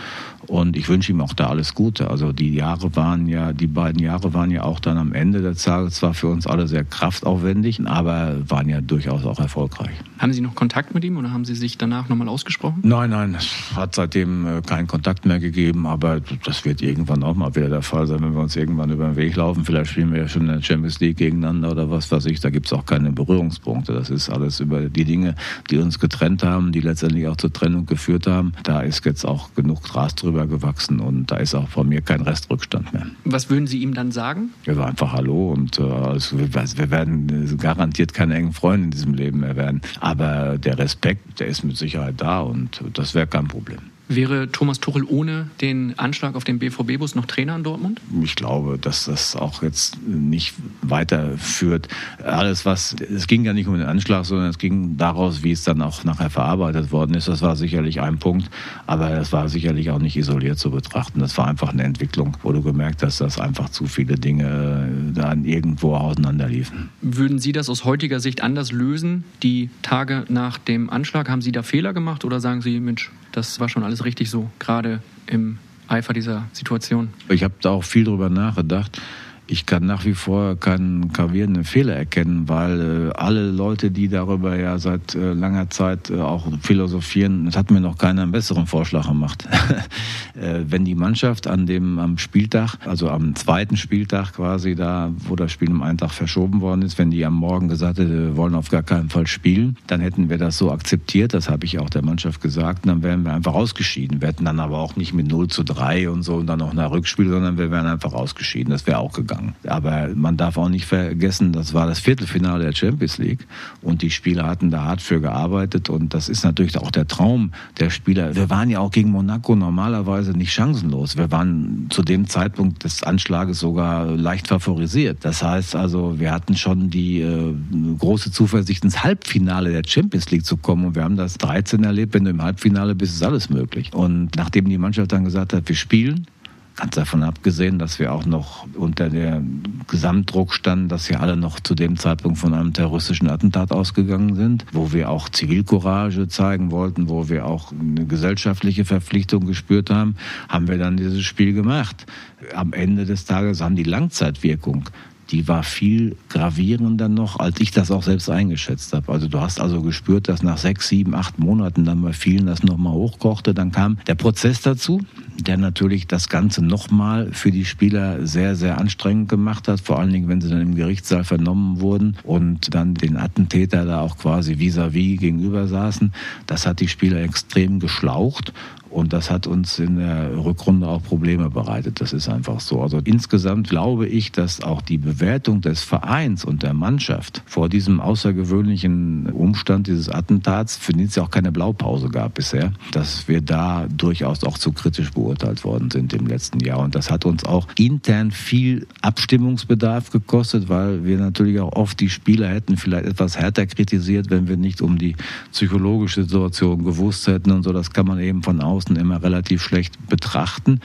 Und ich wünsche ihm auch da alles Gute. Also die Jahre waren ja, die beiden Jahre waren ja auch dann am Ende der Tage zwar für uns alle sehr kraftaufwendig, aber waren ja durchaus auch erfolgreich. Haben Sie noch Kontakt mit ihm oder haben Sie sich danach nochmal ausgesprochen? Nein, nein, es hat seitdem äh, keinen Kontakt mehr gegeben, aber das wird irgendwann auch mal wieder der Fall sein, wenn wir uns irgendwann über den Weg laufen. Vielleicht spielen wir ja schon in der Champions League gegeneinander oder was weiß ich. Da gibt es auch keine Berührungspunkte. Das ist alles über die Dinge, die uns getrennt haben, die letztendlich auch zur Trennung geführt haben. Da ist jetzt auch genug Gras drüber gewachsen und da ist auch von mir kein Restrückstand mehr. Was würden Sie ihm dann sagen? Wir waren einfach Hallo und äh, also wir, wir werden garantiert keine engen Freunde in diesem Leben mehr werden. Aber aber der Respekt, der ist mit Sicherheit da und das wäre kein Problem. Wäre Thomas Tuchel ohne den Anschlag auf den BVB-Bus noch Trainer in Dortmund? Ich glaube, dass das auch jetzt nicht weiterführt. Alles, was, es ging ja nicht um den Anschlag, sondern es ging daraus, wie es dann auch nachher verarbeitet worden ist. Das war sicherlich ein Punkt, aber das war sicherlich auch nicht isoliert zu betrachten. Das war einfach eine Entwicklung, wo du gemerkt hast, dass einfach zu viele Dinge dann irgendwo auseinanderliefen. Würden Sie das aus heutiger Sicht anders lösen, die Tage nach dem Anschlag? Haben Sie da Fehler gemacht oder sagen Sie, Mensch, das war schon alles richtig so, gerade im Eifer dieser Situation. Ich habe da auch viel drüber nachgedacht ich kann nach wie vor keinen gravierenden Fehler erkennen, weil äh, alle Leute, die darüber ja seit äh, langer Zeit äh, auch philosophieren, das hat mir noch keiner einen besseren Vorschlag gemacht. äh, wenn die Mannschaft an dem am Spieltag, also am zweiten Spieltag quasi da, wo das Spiel um einen Tag verschoben worden ist, wenn die am Morgen gesagt hätte, wir wollen auf gar keinen Fall spielen, dann hätten wir das so akzeptiert, das habe ich auch der Mannschaft gesagt, und dann wären wir einfach ausgeschieden. Wir hätten dann aber auch nicht mit 0 zu 3 und so und dann noch nach Rückspiel, sondern wir wären einfach ausgeschieden. Das wäre auch gegangen gegangen. Aber man darf auch nicht vergessen, das war das Viertelfinale der Champions League und die Spieler hatten da hart für gearbeitet und das ist natürlich auch der Traum der Spieler. Wir waren ja auch gegen Monaco normalerweise nicht chancenlos. Wir waren zu dem Zeitpunkt des Anschlages sogar leicht favorisiert. Das heißt also, wir hatten schon die äh, große Zuversicht ins Halbfinale der Champions League zu kommen und wir haben das 13 erlebt. Wenn du im Halbfinale bist, ist alles möglich. Und nachdem die Mannschaft dann gesagt hat, wir spielen, Ganz davon abgesehen, dass wir auch noch unter dem Gesamtdruck standen, dass wir alle noch zu dem Zeitpunkt von einem terroristischen Attentat ausgegangen sind, wo wir auch Zivilcourage zeigen wollten, wo wir auch eine gesellschaftliche Verpflichtung gespürt haben, haben wir dann dieses Spiel gemacht. Am Ende des Tages haben die Langzeitwirkung die war viel gravierender noch, als ich das auch selbst eingeschätzt habe. Also du hast also gespürt, dass nach sechs, sieben, acht Monaten dann bei vielen das nochmal hochkochte. Dann kam der Prozess dazu, der natürlich das Ganze nochmal für die Spieler sehr, sehr anstrengend gemacht hat. Vor allen Dingen, wenn sie dann im Gerichtssaal vernommen wurden und dann den Attentäter da auch quasi vis-à-vis -vis gegenüber saßen. Das hat die Spieler extrem geschlaucht. Und das hat uns in der Rückrunde auch Probleme bereitet. Das ist einfach so. Also insgesamt glaube ich, dass auch die Bewertung des Vereins und der Mannschaft vor diesem außergewöhnlichen Umstand dieses Attentats, für den es ja auch keine Blaupause gab bisher, dass wir da durchaus auch zu kritisch beurteilt worden sind im letzten Jahr. Und das hat uns auch intern viel Abstimmungsbedarf gekostet, weil wir natürlich auch oft die Spieler hätten vielleicht etwas härter kritisiert, wenn wir nicht um die psychologische Situation gewusst hätten und so. Das kann man eben von außen außen immer relativ schlecht betrachten.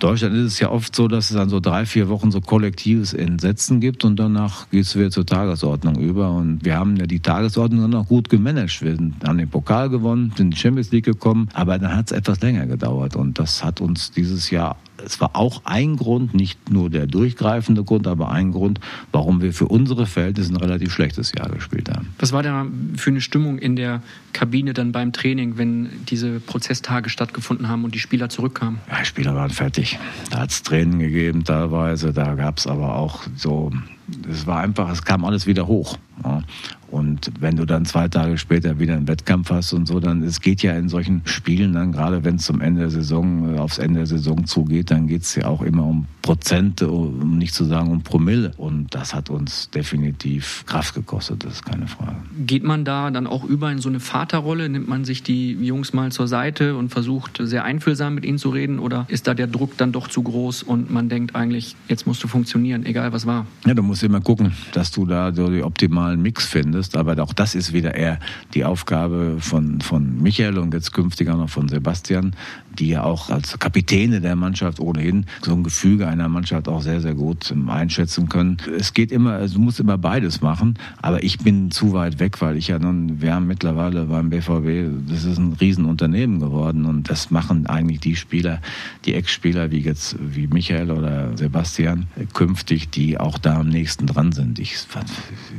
Deutschland ist es ja oft so, dass es dann so drei, vier Wochen so kollektives Entsetzen gibt und danach geht es wieder zur Tagesordnung über. Und wir haben ja die Tagesordnung dann auch gut gemanagt. Wir haben den Pokal gewonnen, sind in die Champions League gekommen, aber dann hat es etwas länger gedauert. Und das hat uns dieses Jahr es war auch ein Grund, nicht nur der durchgreifende Grund, aber ein Grund, warum wir für unsere Verhältnisse ein relativ schlechtes Jahr gespielt haben. Was war da für eine Stimmung in der Kabine dann beim Training, wenn diese Prozesstage stattgefunden haben und die Spieler zurückkamen? Ja, die Spieler waren fertig. Da hat es Tränen gegeben teilweise, da gab es aber auch so es war einfach, es kam alles wieder hoch. Ja. Und wenn du dann zwei Tage später wieder einen Wettkampf hast und so, dann es geht ja in solchen Spielen dann, gerade wenn es zum Ende der Saison, äh, aufs Ende der Saison zugeht, dann geht es ja auch immer um Prozente, um nicht zu sagen um Promille. Und das hat uns definitiv Kraft gekostet, das ist keine Frage. Geht man da dann auch über in so eine Vaterrolle? Nimmt man sich die Jungs mal zur Seite und versucht sehr einfühlsam mit ihnen zu reden? Oder ist da der Druck dann doch zu groß und man denkt eigentlich, jetzt musst du funktionieren, egal was war? Ja, du musst immer gucken, dass du da so den optimalen Mix findest. Aber auch das ist wieder eher die Aufgabe von, von Michael und jetzt künftig auch noch von Sebastian, die ja auch als Kapitäne der Mannschaft ohnehin so ein Gefüge einer Mannschaft auch sehr, sehr gut ähm, einschätzen können. Es geht immer, du musst immer beides machen, aber ich bin zu weit weg, weil ich ja nun, wir haben mittlerweile beim BVB, das ist ein Riesenunternehmen geworden und das machen eigentlich die Spieler, die Ex-Spieler wie jetzt, wie Michael oder Sebastian, künftig, die auch da am nächsten dran sind. Ich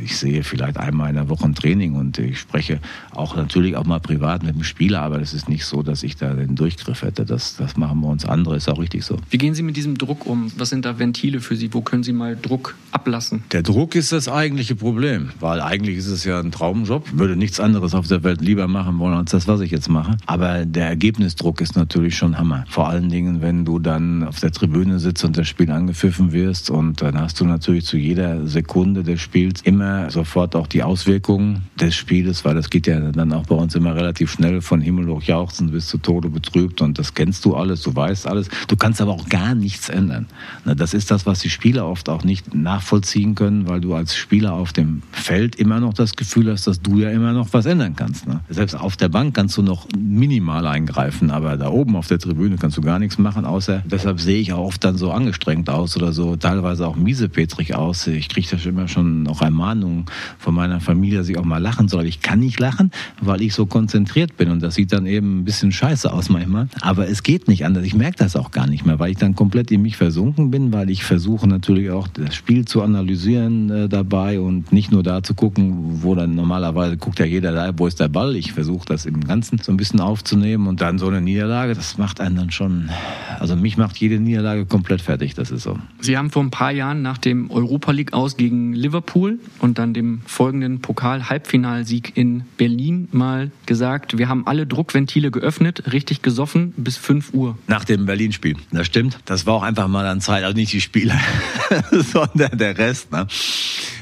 ich sehe vielleicht einmal in der Woche ein Training und ich spreche auch natürlich auch mal privat mit dem Spieler, aber das ist nicht so, dass ich da den Durchgriff hätte. Das, das machen wir uns andere, ist auch richtig so. Wie gehen Sie mit diesem Druck um? Was sind da Ventile für Sie? Wo können Sie mal Druck ablassen? Der Druck ist das eigentliche Problem, weil eigentlich ist es ja ein Traumjob. Ich würde nichts anderes auf der Welt lieber machen wollen als das, was ich jetzt mache. Aber der Ergebnisdruck ist natürlich schon Hammer. Vor allen Dingen, wenn du dann auf der Tribüne sitzt und das Spiel angepfiffen wirst und dann hast du natürlich zu jeder Sekunde des Spiels immer sofort auch die Auswirkungen des Spieles, weil das geht ja dann auch bei uns immer relativ schnell von Himmel hoch jauchzen bis zu Tode betrübt und das kennst du alles, du weißt alles. Du kannst aber auch gar nichts ändern. Das ist das, was die Spieler oft auch nicht nachvollziehen können, weil du als Spieler auf dem Feld immer noch das Gefühl hast, dass du ja immer noch was ändern kannst. Selbst auf der Bank kannst du noch minimal eingreifen, aber da oben auf der Tribüne kannst du gar nichts machen, außer deshalb sehe ich auch oft dann so angestrengt aus oder so, teilweise auch miesepetrig aus. Ich kriege da immer schon noch Ermahnungen von meiner Familie, dass ich auch mal lachen soll. Ich kann nicht lachen, weil ich so konzentriert bin und das sieht dann eben ein bisschen scheiße aus manchmal. Aber es geht nicht anders. Ich merke das auch gar nicht mehr, weil ich dann komplett in mich versunken bin, weil ich versuche natürlich auch das Spiel zu analysieren äh, dabei und nicht nur da zu gucken, wo dann normalerweise guckt ja jeder da, wo ist der Ball. Ich versuche das im Ganzen so ein bisschen aufzunehmen und dann so eine Niederlage, das macht einen dann schon, also mich macht jede Niederlage komplett fertig, das ist so. Sie haben vor ein paar Jahren nach dem Europa League aus gegen Liverpool und dann dem folgenden Pokal-Halbfinalsieg in Berlin mal gesagt, wir haben alle Druckventile geöffnet, richtig gesoffen bis 5 Uhr. Nach dem Berlin-Spiel, das stimmt. Das war auch einfach mal an Zeit, also nicht die Spieler, sondern der Rest. Ne?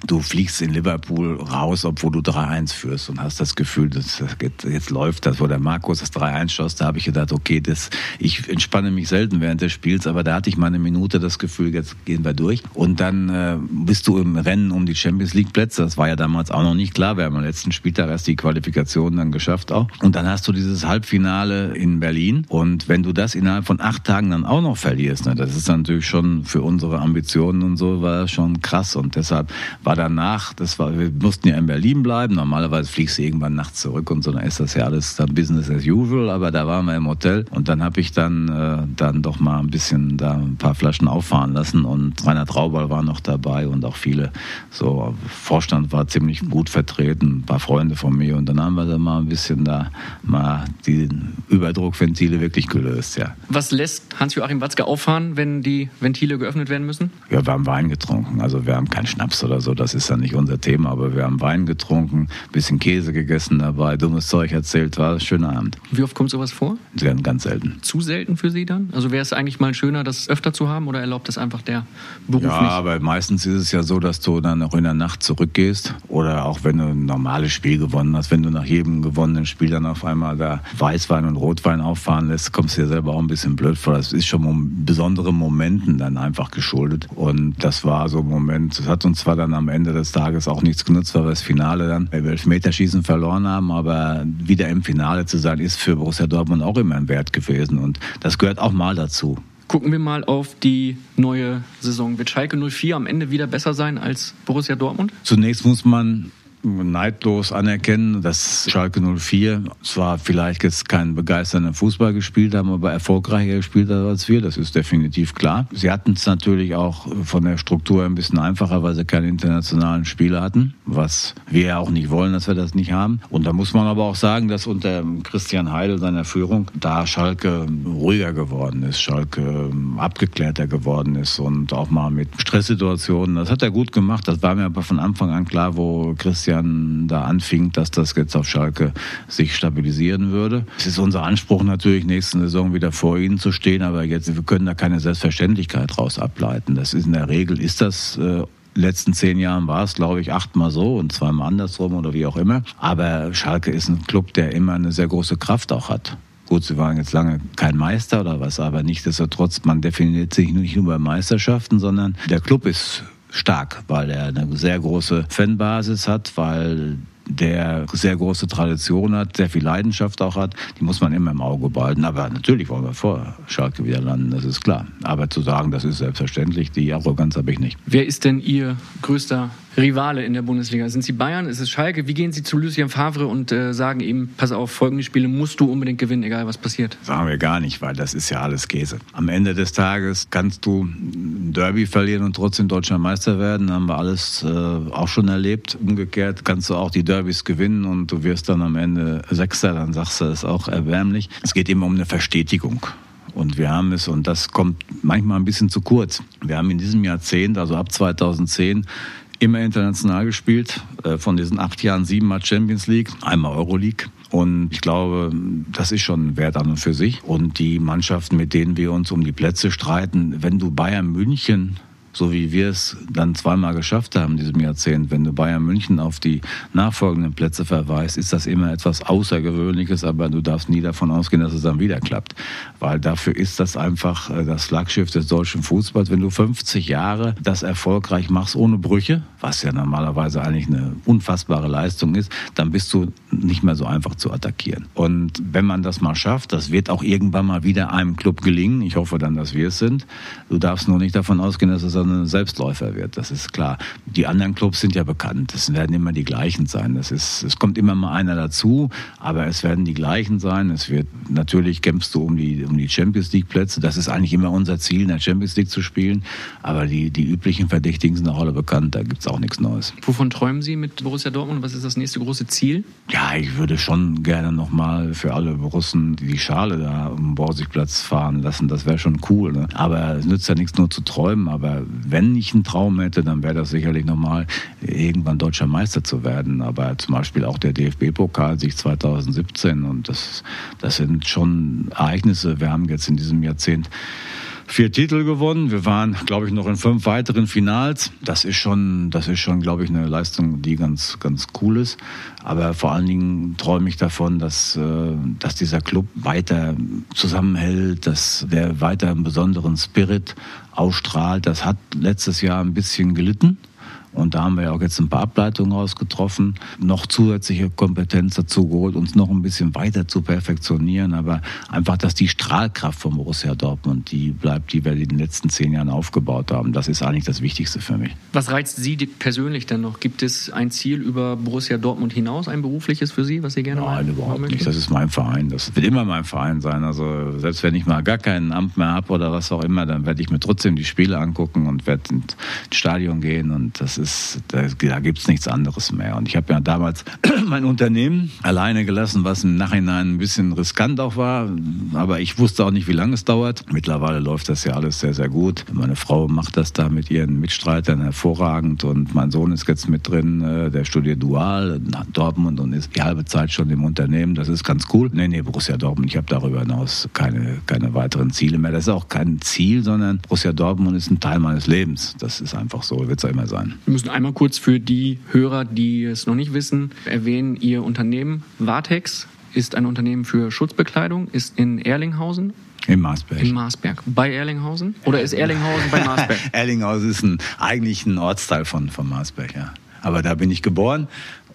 Du fliegst in Liverpool raus, obwohl du 3-1 führst und hast das Gefühl, dass das geht, jetzt läuft das, wo der Markus das 3-1 schoss, da habe ich gedacht, okay, das, ich entspanne mich selten während des Spiels, aber da hatte ich mal eine Minute das Gefühl, jetzt gehen wir durch. Und dann äh, bist du im Rennen um die Champions League Plätze. Das war ja damals auch noch nicht klar. Wir haben am letzten Spieltag erst die Qualifikation dann geschafft auch. Und dann hast du dieses Halbfinale in Berlin. Und wenn du das innerhalb von acht Tagen dann auch noch verlierst, ne, das ist natürlich schon für unsere Ambitionen und so, war schon krass. Und deshalb war danach, das war, wir mussten ja in Berlin bleiben. Normalerweise fliegst du irgendwann nachts zurück und so, dann ist das ja alles dann Business as usual. Aber da waren wir im Hotel und dann habe ich dann, äh, dann doch mal ein bisschen da ein paar Flaschen auffahren lassen und Rainer Traubal war noch dabei und auch viele, so Vorstand war ziemlich gut vertreten, ein paar Freunde von mir und dann haben wir da mal ein bisschen da mal die Überdruckventile wirklich gelöst, ja. Was lässt Hans-Joachim Watzke auffahren, wenn die Ventile geöffnet werden müssen? Ja, wir haben Wein getrunken, also wir haben keinen Schnaps oder so, das ist ja nicht unser Thema, aber wir haben Wein getrunken, bisschen Käse gegessen dabei, dummes Zeug erzählt, war ein schöner Abend. Wie oft kommt sowas vor? Ganz, ganz selten. Zu selten für Sie dann? Also wäre es eigentlich mal schöner, das öfter zu haben oder erlaubt das einfach der Beruf ja, nicht? aber meistens ist es ja so, dass du dann auch in der Nacht zurückgehst oder auch wenn du ein normales Spiel gewonnen hast, wenn du nach jedem gewonnenen Spiel dann auf einmal da Weißwein und Rotwein auffahren lässt, kommst du dir selber auch ein bisschen blöd vor. Das ist schon um besondere Momenten dann einfach geschuldet und das war so ein Moment, das hat uns zwar dann am Ende des Tages auch nichts genutzt, weil wir das Finale dann bei Elfmeterschießen verloren haben, aber wieder im Finale zu sein, ist für Borussia Dortmund auch immer ein Wert gewesen und das gehört auch mal dazu. Gucken wir mal auf die neue Saison. Wird Schalke 04 am Ende wieder besser sein als Borussia Dortmund? Zunächst muss man neidlos anerkennen, dass Schalke 04 zwar vielleicht jetzt keinen begeisternden Fußball gespielt haben, aber erfolgreicher gespielt hat als wir. Das ist definitiv klar. Sie hatten es natürlich auch von der Struktur ein bisschen einfacher, weil sie keine internationalen Spiele hatten, was wir ja auch nicht wollen, dass wir das nicht haben. Und da muss man aber auch sagen, dass unter Christian Heidel seiner Führung da Schalke ruhiger geworden ist, Schalke abgeklärter geworden ist und auch mal mit Stresssituationen. Das hat er gut gemacht. Das war mir aber von Anfang an klar, wo Christian da anfing, dass das jetzt auf Schalke sich stabilisieren würde. Es ist unser Anspruch natürlich, nächste Saison wieder vor ihnen zu stehen, aber jetzt, wir können da keine Selbstverständlichkeit raus ableiten. Das ist in der Regel, ist das äh, letzten zehn Jahren war es, glaube ich, achtmal so und zweimal andersrum oder wie auch immer. Aber Schalke ist ein Club, der immer eine sehr große Kraft auch hat. Gut, sie waren jetzt lange kein Meister oder was, aber nichtsdestotrotz, man definiert sich nicht nur bei Meisterschaften, sondern der Club ist stark, weil er eine sehr große Fanbasis hat, weil der sehr große Tradition hat, sehr viel Leidenschaft auch hat, die muss man immer im Auge behalten. Aber natürlich wollen wir vor Schalke wieder landen, das ist klar. Aber zu sagen, das ist selbstverständlich, die Arroganz habe ich nicht. Wer ist denn Ihr größter Rivale in der Bundesliga? Sind Sie Bayern? Ist es Schalke? Wie gehen Sie zu Lucien Favre und äh, sagen ihm, pass auf, folgende Spiele musst du unbedingt gewinnen, egal was passiert? Sagen wir gar nicht, weil das ist ja alles Käse. Am Ende des Tages kannst du ein Derby verlieren und trotzdem deutscher Meister werden. Haben wir alles äh, auch schon erlebt. Umgekehrt kannst du auch die Derbys gewinnen und du wirst dann am Ende Sechster, dann sagst du, das ist auch erbärmlich. Es geht immer um eine Verstetigung. Und wir haben es, und das kommt manchmal ein bisschen zu kurz, wir haben in diesem Jahrzehnt, also ab 2010, immer international gespielt. Äh, von diesen acht Jahren siebenmal Champions League, einmal Euroleague. Und ich glaube, das ist schon Wert an und für sich. Und die Mannschaften, mit denen wir uns um die Plätze streiten, wenn du Bayern München so wie wir es dann zweimal geschafft haben in diesem Jahrzehnt, wenn du Bayern München auf die nachfolgenden Plätze verweist, ist das immer etwas Außergewöhnliches, aber du darfst nie davon ausgehen, dass es dann wieder klappt. Weil dafür ist das einfach äh, das Flaggschiff des deutschen Fußballs. Wenn du 50 Jahre das erfolgreich machst ohne Brüche, was ja normalerweise eigentlich eine unfassbare Leistung ist, dann bist du nicht mehr so einfach zu attackieren. Und wenn man das mal schafft, das wird auch irgendwann mal wieder einem Club gelingen. Ich hoffe dann, dass wir es sind. Du darfst nur nicht davon ausgehen, dass es ein Selbstläufer wird. Das ist klar. Die anderen Clubs sind ja bekannt. Es werden immer die gleichen sein. Das ist, es kommt immer mal einer dazu, aber es werden die gleichen sein. Es wird natürlich kämpfst du um die um die Champions League Plätze. Das ist eigentlich immer unser Ziel, in der Champions League zu spielen. Aber die die üblichen Verdächtigen sind auch alle bekannt. Da gibt es auch nichts Neues. Wovon träumen Sie mit Borussia Dortmund? Was ist das nächste große Ziel? Ja, ich würde schon gerne nochmal für alle Russen die Schale da am Borsigplatz fahren lassen. Das wäre schon cool. Ne? Aber es nützt ja nichts nur zu träumen. Aber wenn ich einen Traum hätte, dann wäre das sicherlich nochmal irgendwann deutscher Meister zu werden. Aber zum Beispiel auch der DFB-Pokal sich 2017 und das, das sind schon Ereignisse. Wir haben jetzt in diesem Jahrzehnt vier Titel gewonnen. Wir waren, glaube ich, noch in fünf weiteren Finals. Das ist schon, das ist schon, glaube ich, eine Leistung, die ganz, ganz cool ist. Aber vor allen Dingen träume ich davon, dass, äh, dass dieser Club weiter zusammenhält, dass der weiter einen besonderen Spirit ausstrahlt. Das hat letztes Jahr ein bisschen gelitten. Und da haben wir ja auch jetzt ein paar Ableitungen rausgetroffen, noch zusätzliche Kompetenz dazu geholt, uns noch ein bisschen weiter zu perfektionieren. Aber einfach, dass die Strahlkraft von Borussia Dortmund, die bleibt, die wir in den letzten zehn Jahren aufgebaut haben, das ist eigentlich das Wichtigste für mich. Was reizt Sie persönlich denn noch? Gibt es ein Ziel über Borussia Dortmund hinaus, ein berufliches für Sie, was Sie gerne Nein, überhaupt nicht. Das ist mein Verein. Das wird immer mein Verein sein. Also selbst wenn ich mal gar kein Amt mehr habe oder was auch immer, dann werde ich mir trotzdem die Spiele angucken und werde ins Stadion gehen. Und das ist, da, da gibt es nichts anderes mehr. Und ich habe ja damals mein Unternehmen alleine gelassen, was im Nachhinein ein bisschen riskant auch war. Aber ich wusste auch nicht, wie lange es dauert. Mittlerweile läuft das ja alles sehr, sehr gut. Meine Frau macht das da mit ihren Mitstreitern hervorragend und mein Sohn ist jetzt mit drin, äh, der studiert dual in Dortmund und ist die halbe Zeit schon im Unternehmen. Das ist ganz cool. Nee, nee, Borussia Dortmund, ich habe darüber hinaus keine, keine weiteren Ziele mehr. Das ist auch kein Ziel, sondern Borussia Dortmund ist ein Teil meines Lebens. Das ist einfach so, wird es immer sein. Wir müssen einmal kurz für die Hörer, die es noch nicht wissen, erwähnen, Ihr Unternehmen Vatex ist ein Unternehmen für Schutzbekleidung, ist in Erlinghausen in Marsberg. In Marsberg. Bei Erlinghausen? Oder ist Erlinghausen bei Marsberg? Erlinghausen ist ein, eigentlich ein Ortsteil von, von Marsberg, ja. Aber da bin ich geboren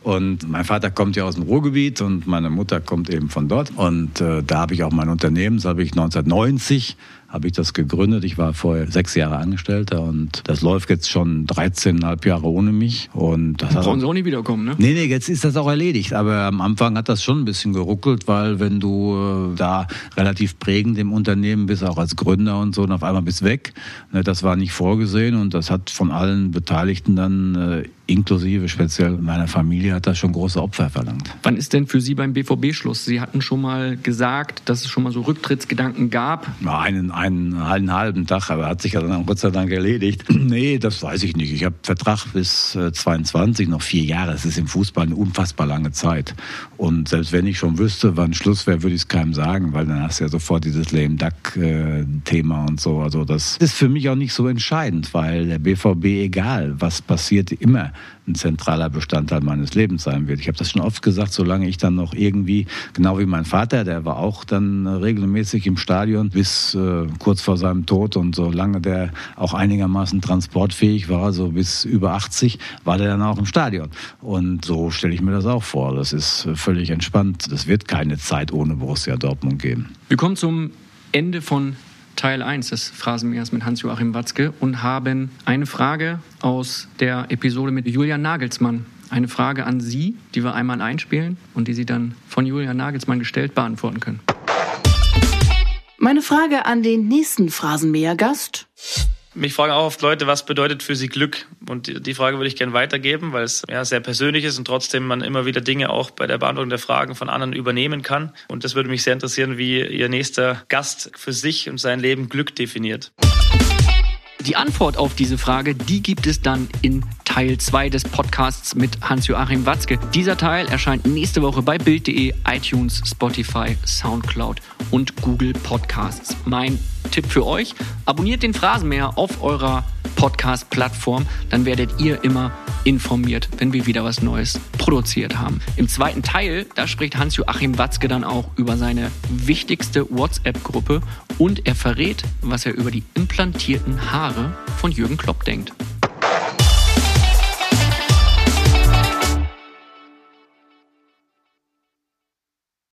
und mein Vater kommt ja aus dem Ruhrgebiet und meine Mutter kommt eben von dort. Und äh, da habe ich auch mein Unternehmen, das habe ich 1990 habe ich das gegründet. Ich war vorher sechs Jahre Angestellter und das läuft jetzt schon 13,5 Jahre ohne mich. Und das brauchen Sie auch nie wiederkommen, ne? Nee, nee, jetzt ist das auch erledigt. Aber am Anfang hat das schon ein bisschen geruckelt, weil wenn du äh, da relativ prägend im Unternehmen bist, auch als Gründer und so, und auf einmal bist weg, ne, das war nicht vorgesehen und das hat von allen Beteiligten dann äh, inklusive speziell meiner Familie hat das schon große Opfer verlangt. Wann ist denn für Sie beim BVB Schluss? Sie hatten schon mal gesagt, dass es schon mal so Rücktrittsgedanken gab. Einen, einen, einen halben Tag, aber hat sich ja dann Gott sei Dank erledigt. nee, das weiß ich nicht. Ich habe Vertrag bis äh, 22, noch vier Jahre. Das ist im Fußball eine unfassbar lange Zeit. Und selbst wenn ich schon wüsste, wann Schluss wäre, würde ich es keinem sagen, weil dann hast du ja sofort dieses lame duck-Thema und so. Also das ist für mich auch nicht so entscheidend, weil der BVB, egal was passiert, immer ein zentraler Bestandteil meines Lebens sein wird. Ich habe das schon oft gesagt, solange ich dann noch irgendwie, genau wie mein Vater, der war auch dann regelmäßig im Stadion bis äh, kurz vor seinem Tod und solange der auch einigermaßen transportfähig war, so bis über 80, war der dann auch im Stadion. Und so stelle ich mir das auch vor. Das ist völlig entspannt. Es wird keine Zeit ohne Borussia Dortmund geben. Wir kommen zum Ende von Teil 1 des Phrasenmähers mit Hans-Joachim Watzke und haben eine Frage aus der Episode mit Julian Nagelsmann. Eine Frage an Sie, die wir einmal einspielen und die Sie dann von Julian Nagelsmann gestellt beantworten können. Meine Frage an den nächsten Phrasenmäher-Gast. Mich fragen auch oft Leute, was bedeutet für sie Glück? Und die Frage würde ich gerne weitergeben, weil es ja sehr persönlich ist und trotzdem man immer wieder Dinge auch bei der Beantwortung der Fragen von anderen übernehmen kann. Und das würde mich sehr interessieren, wie Ihr nächster Gast für sich und sein Leben Glück definiert. Die Antwort auf diese Frage, die gibt es dann in Teil 2 des Podcasts mit Hans-Joachim Watzke. Dieser Teil erscheint nächste Woche bei Bild.de, iTunes, Spotify, Soundcloud und Google Podcasts. Mein Tipp für euch, abonniert den Phrasenmäher auf eurer Podcast-Plattform, dann werdet ihr immer informiert, wenn wir wieder was Neues produziert haben. Im zweiten Teil, da spricht Hans-Joachim Watzke dann auch über seine wichtigste WhatsApp-Gruppe und er verrät, was er über die implantierten Haare von Jürgen Klopp denkt.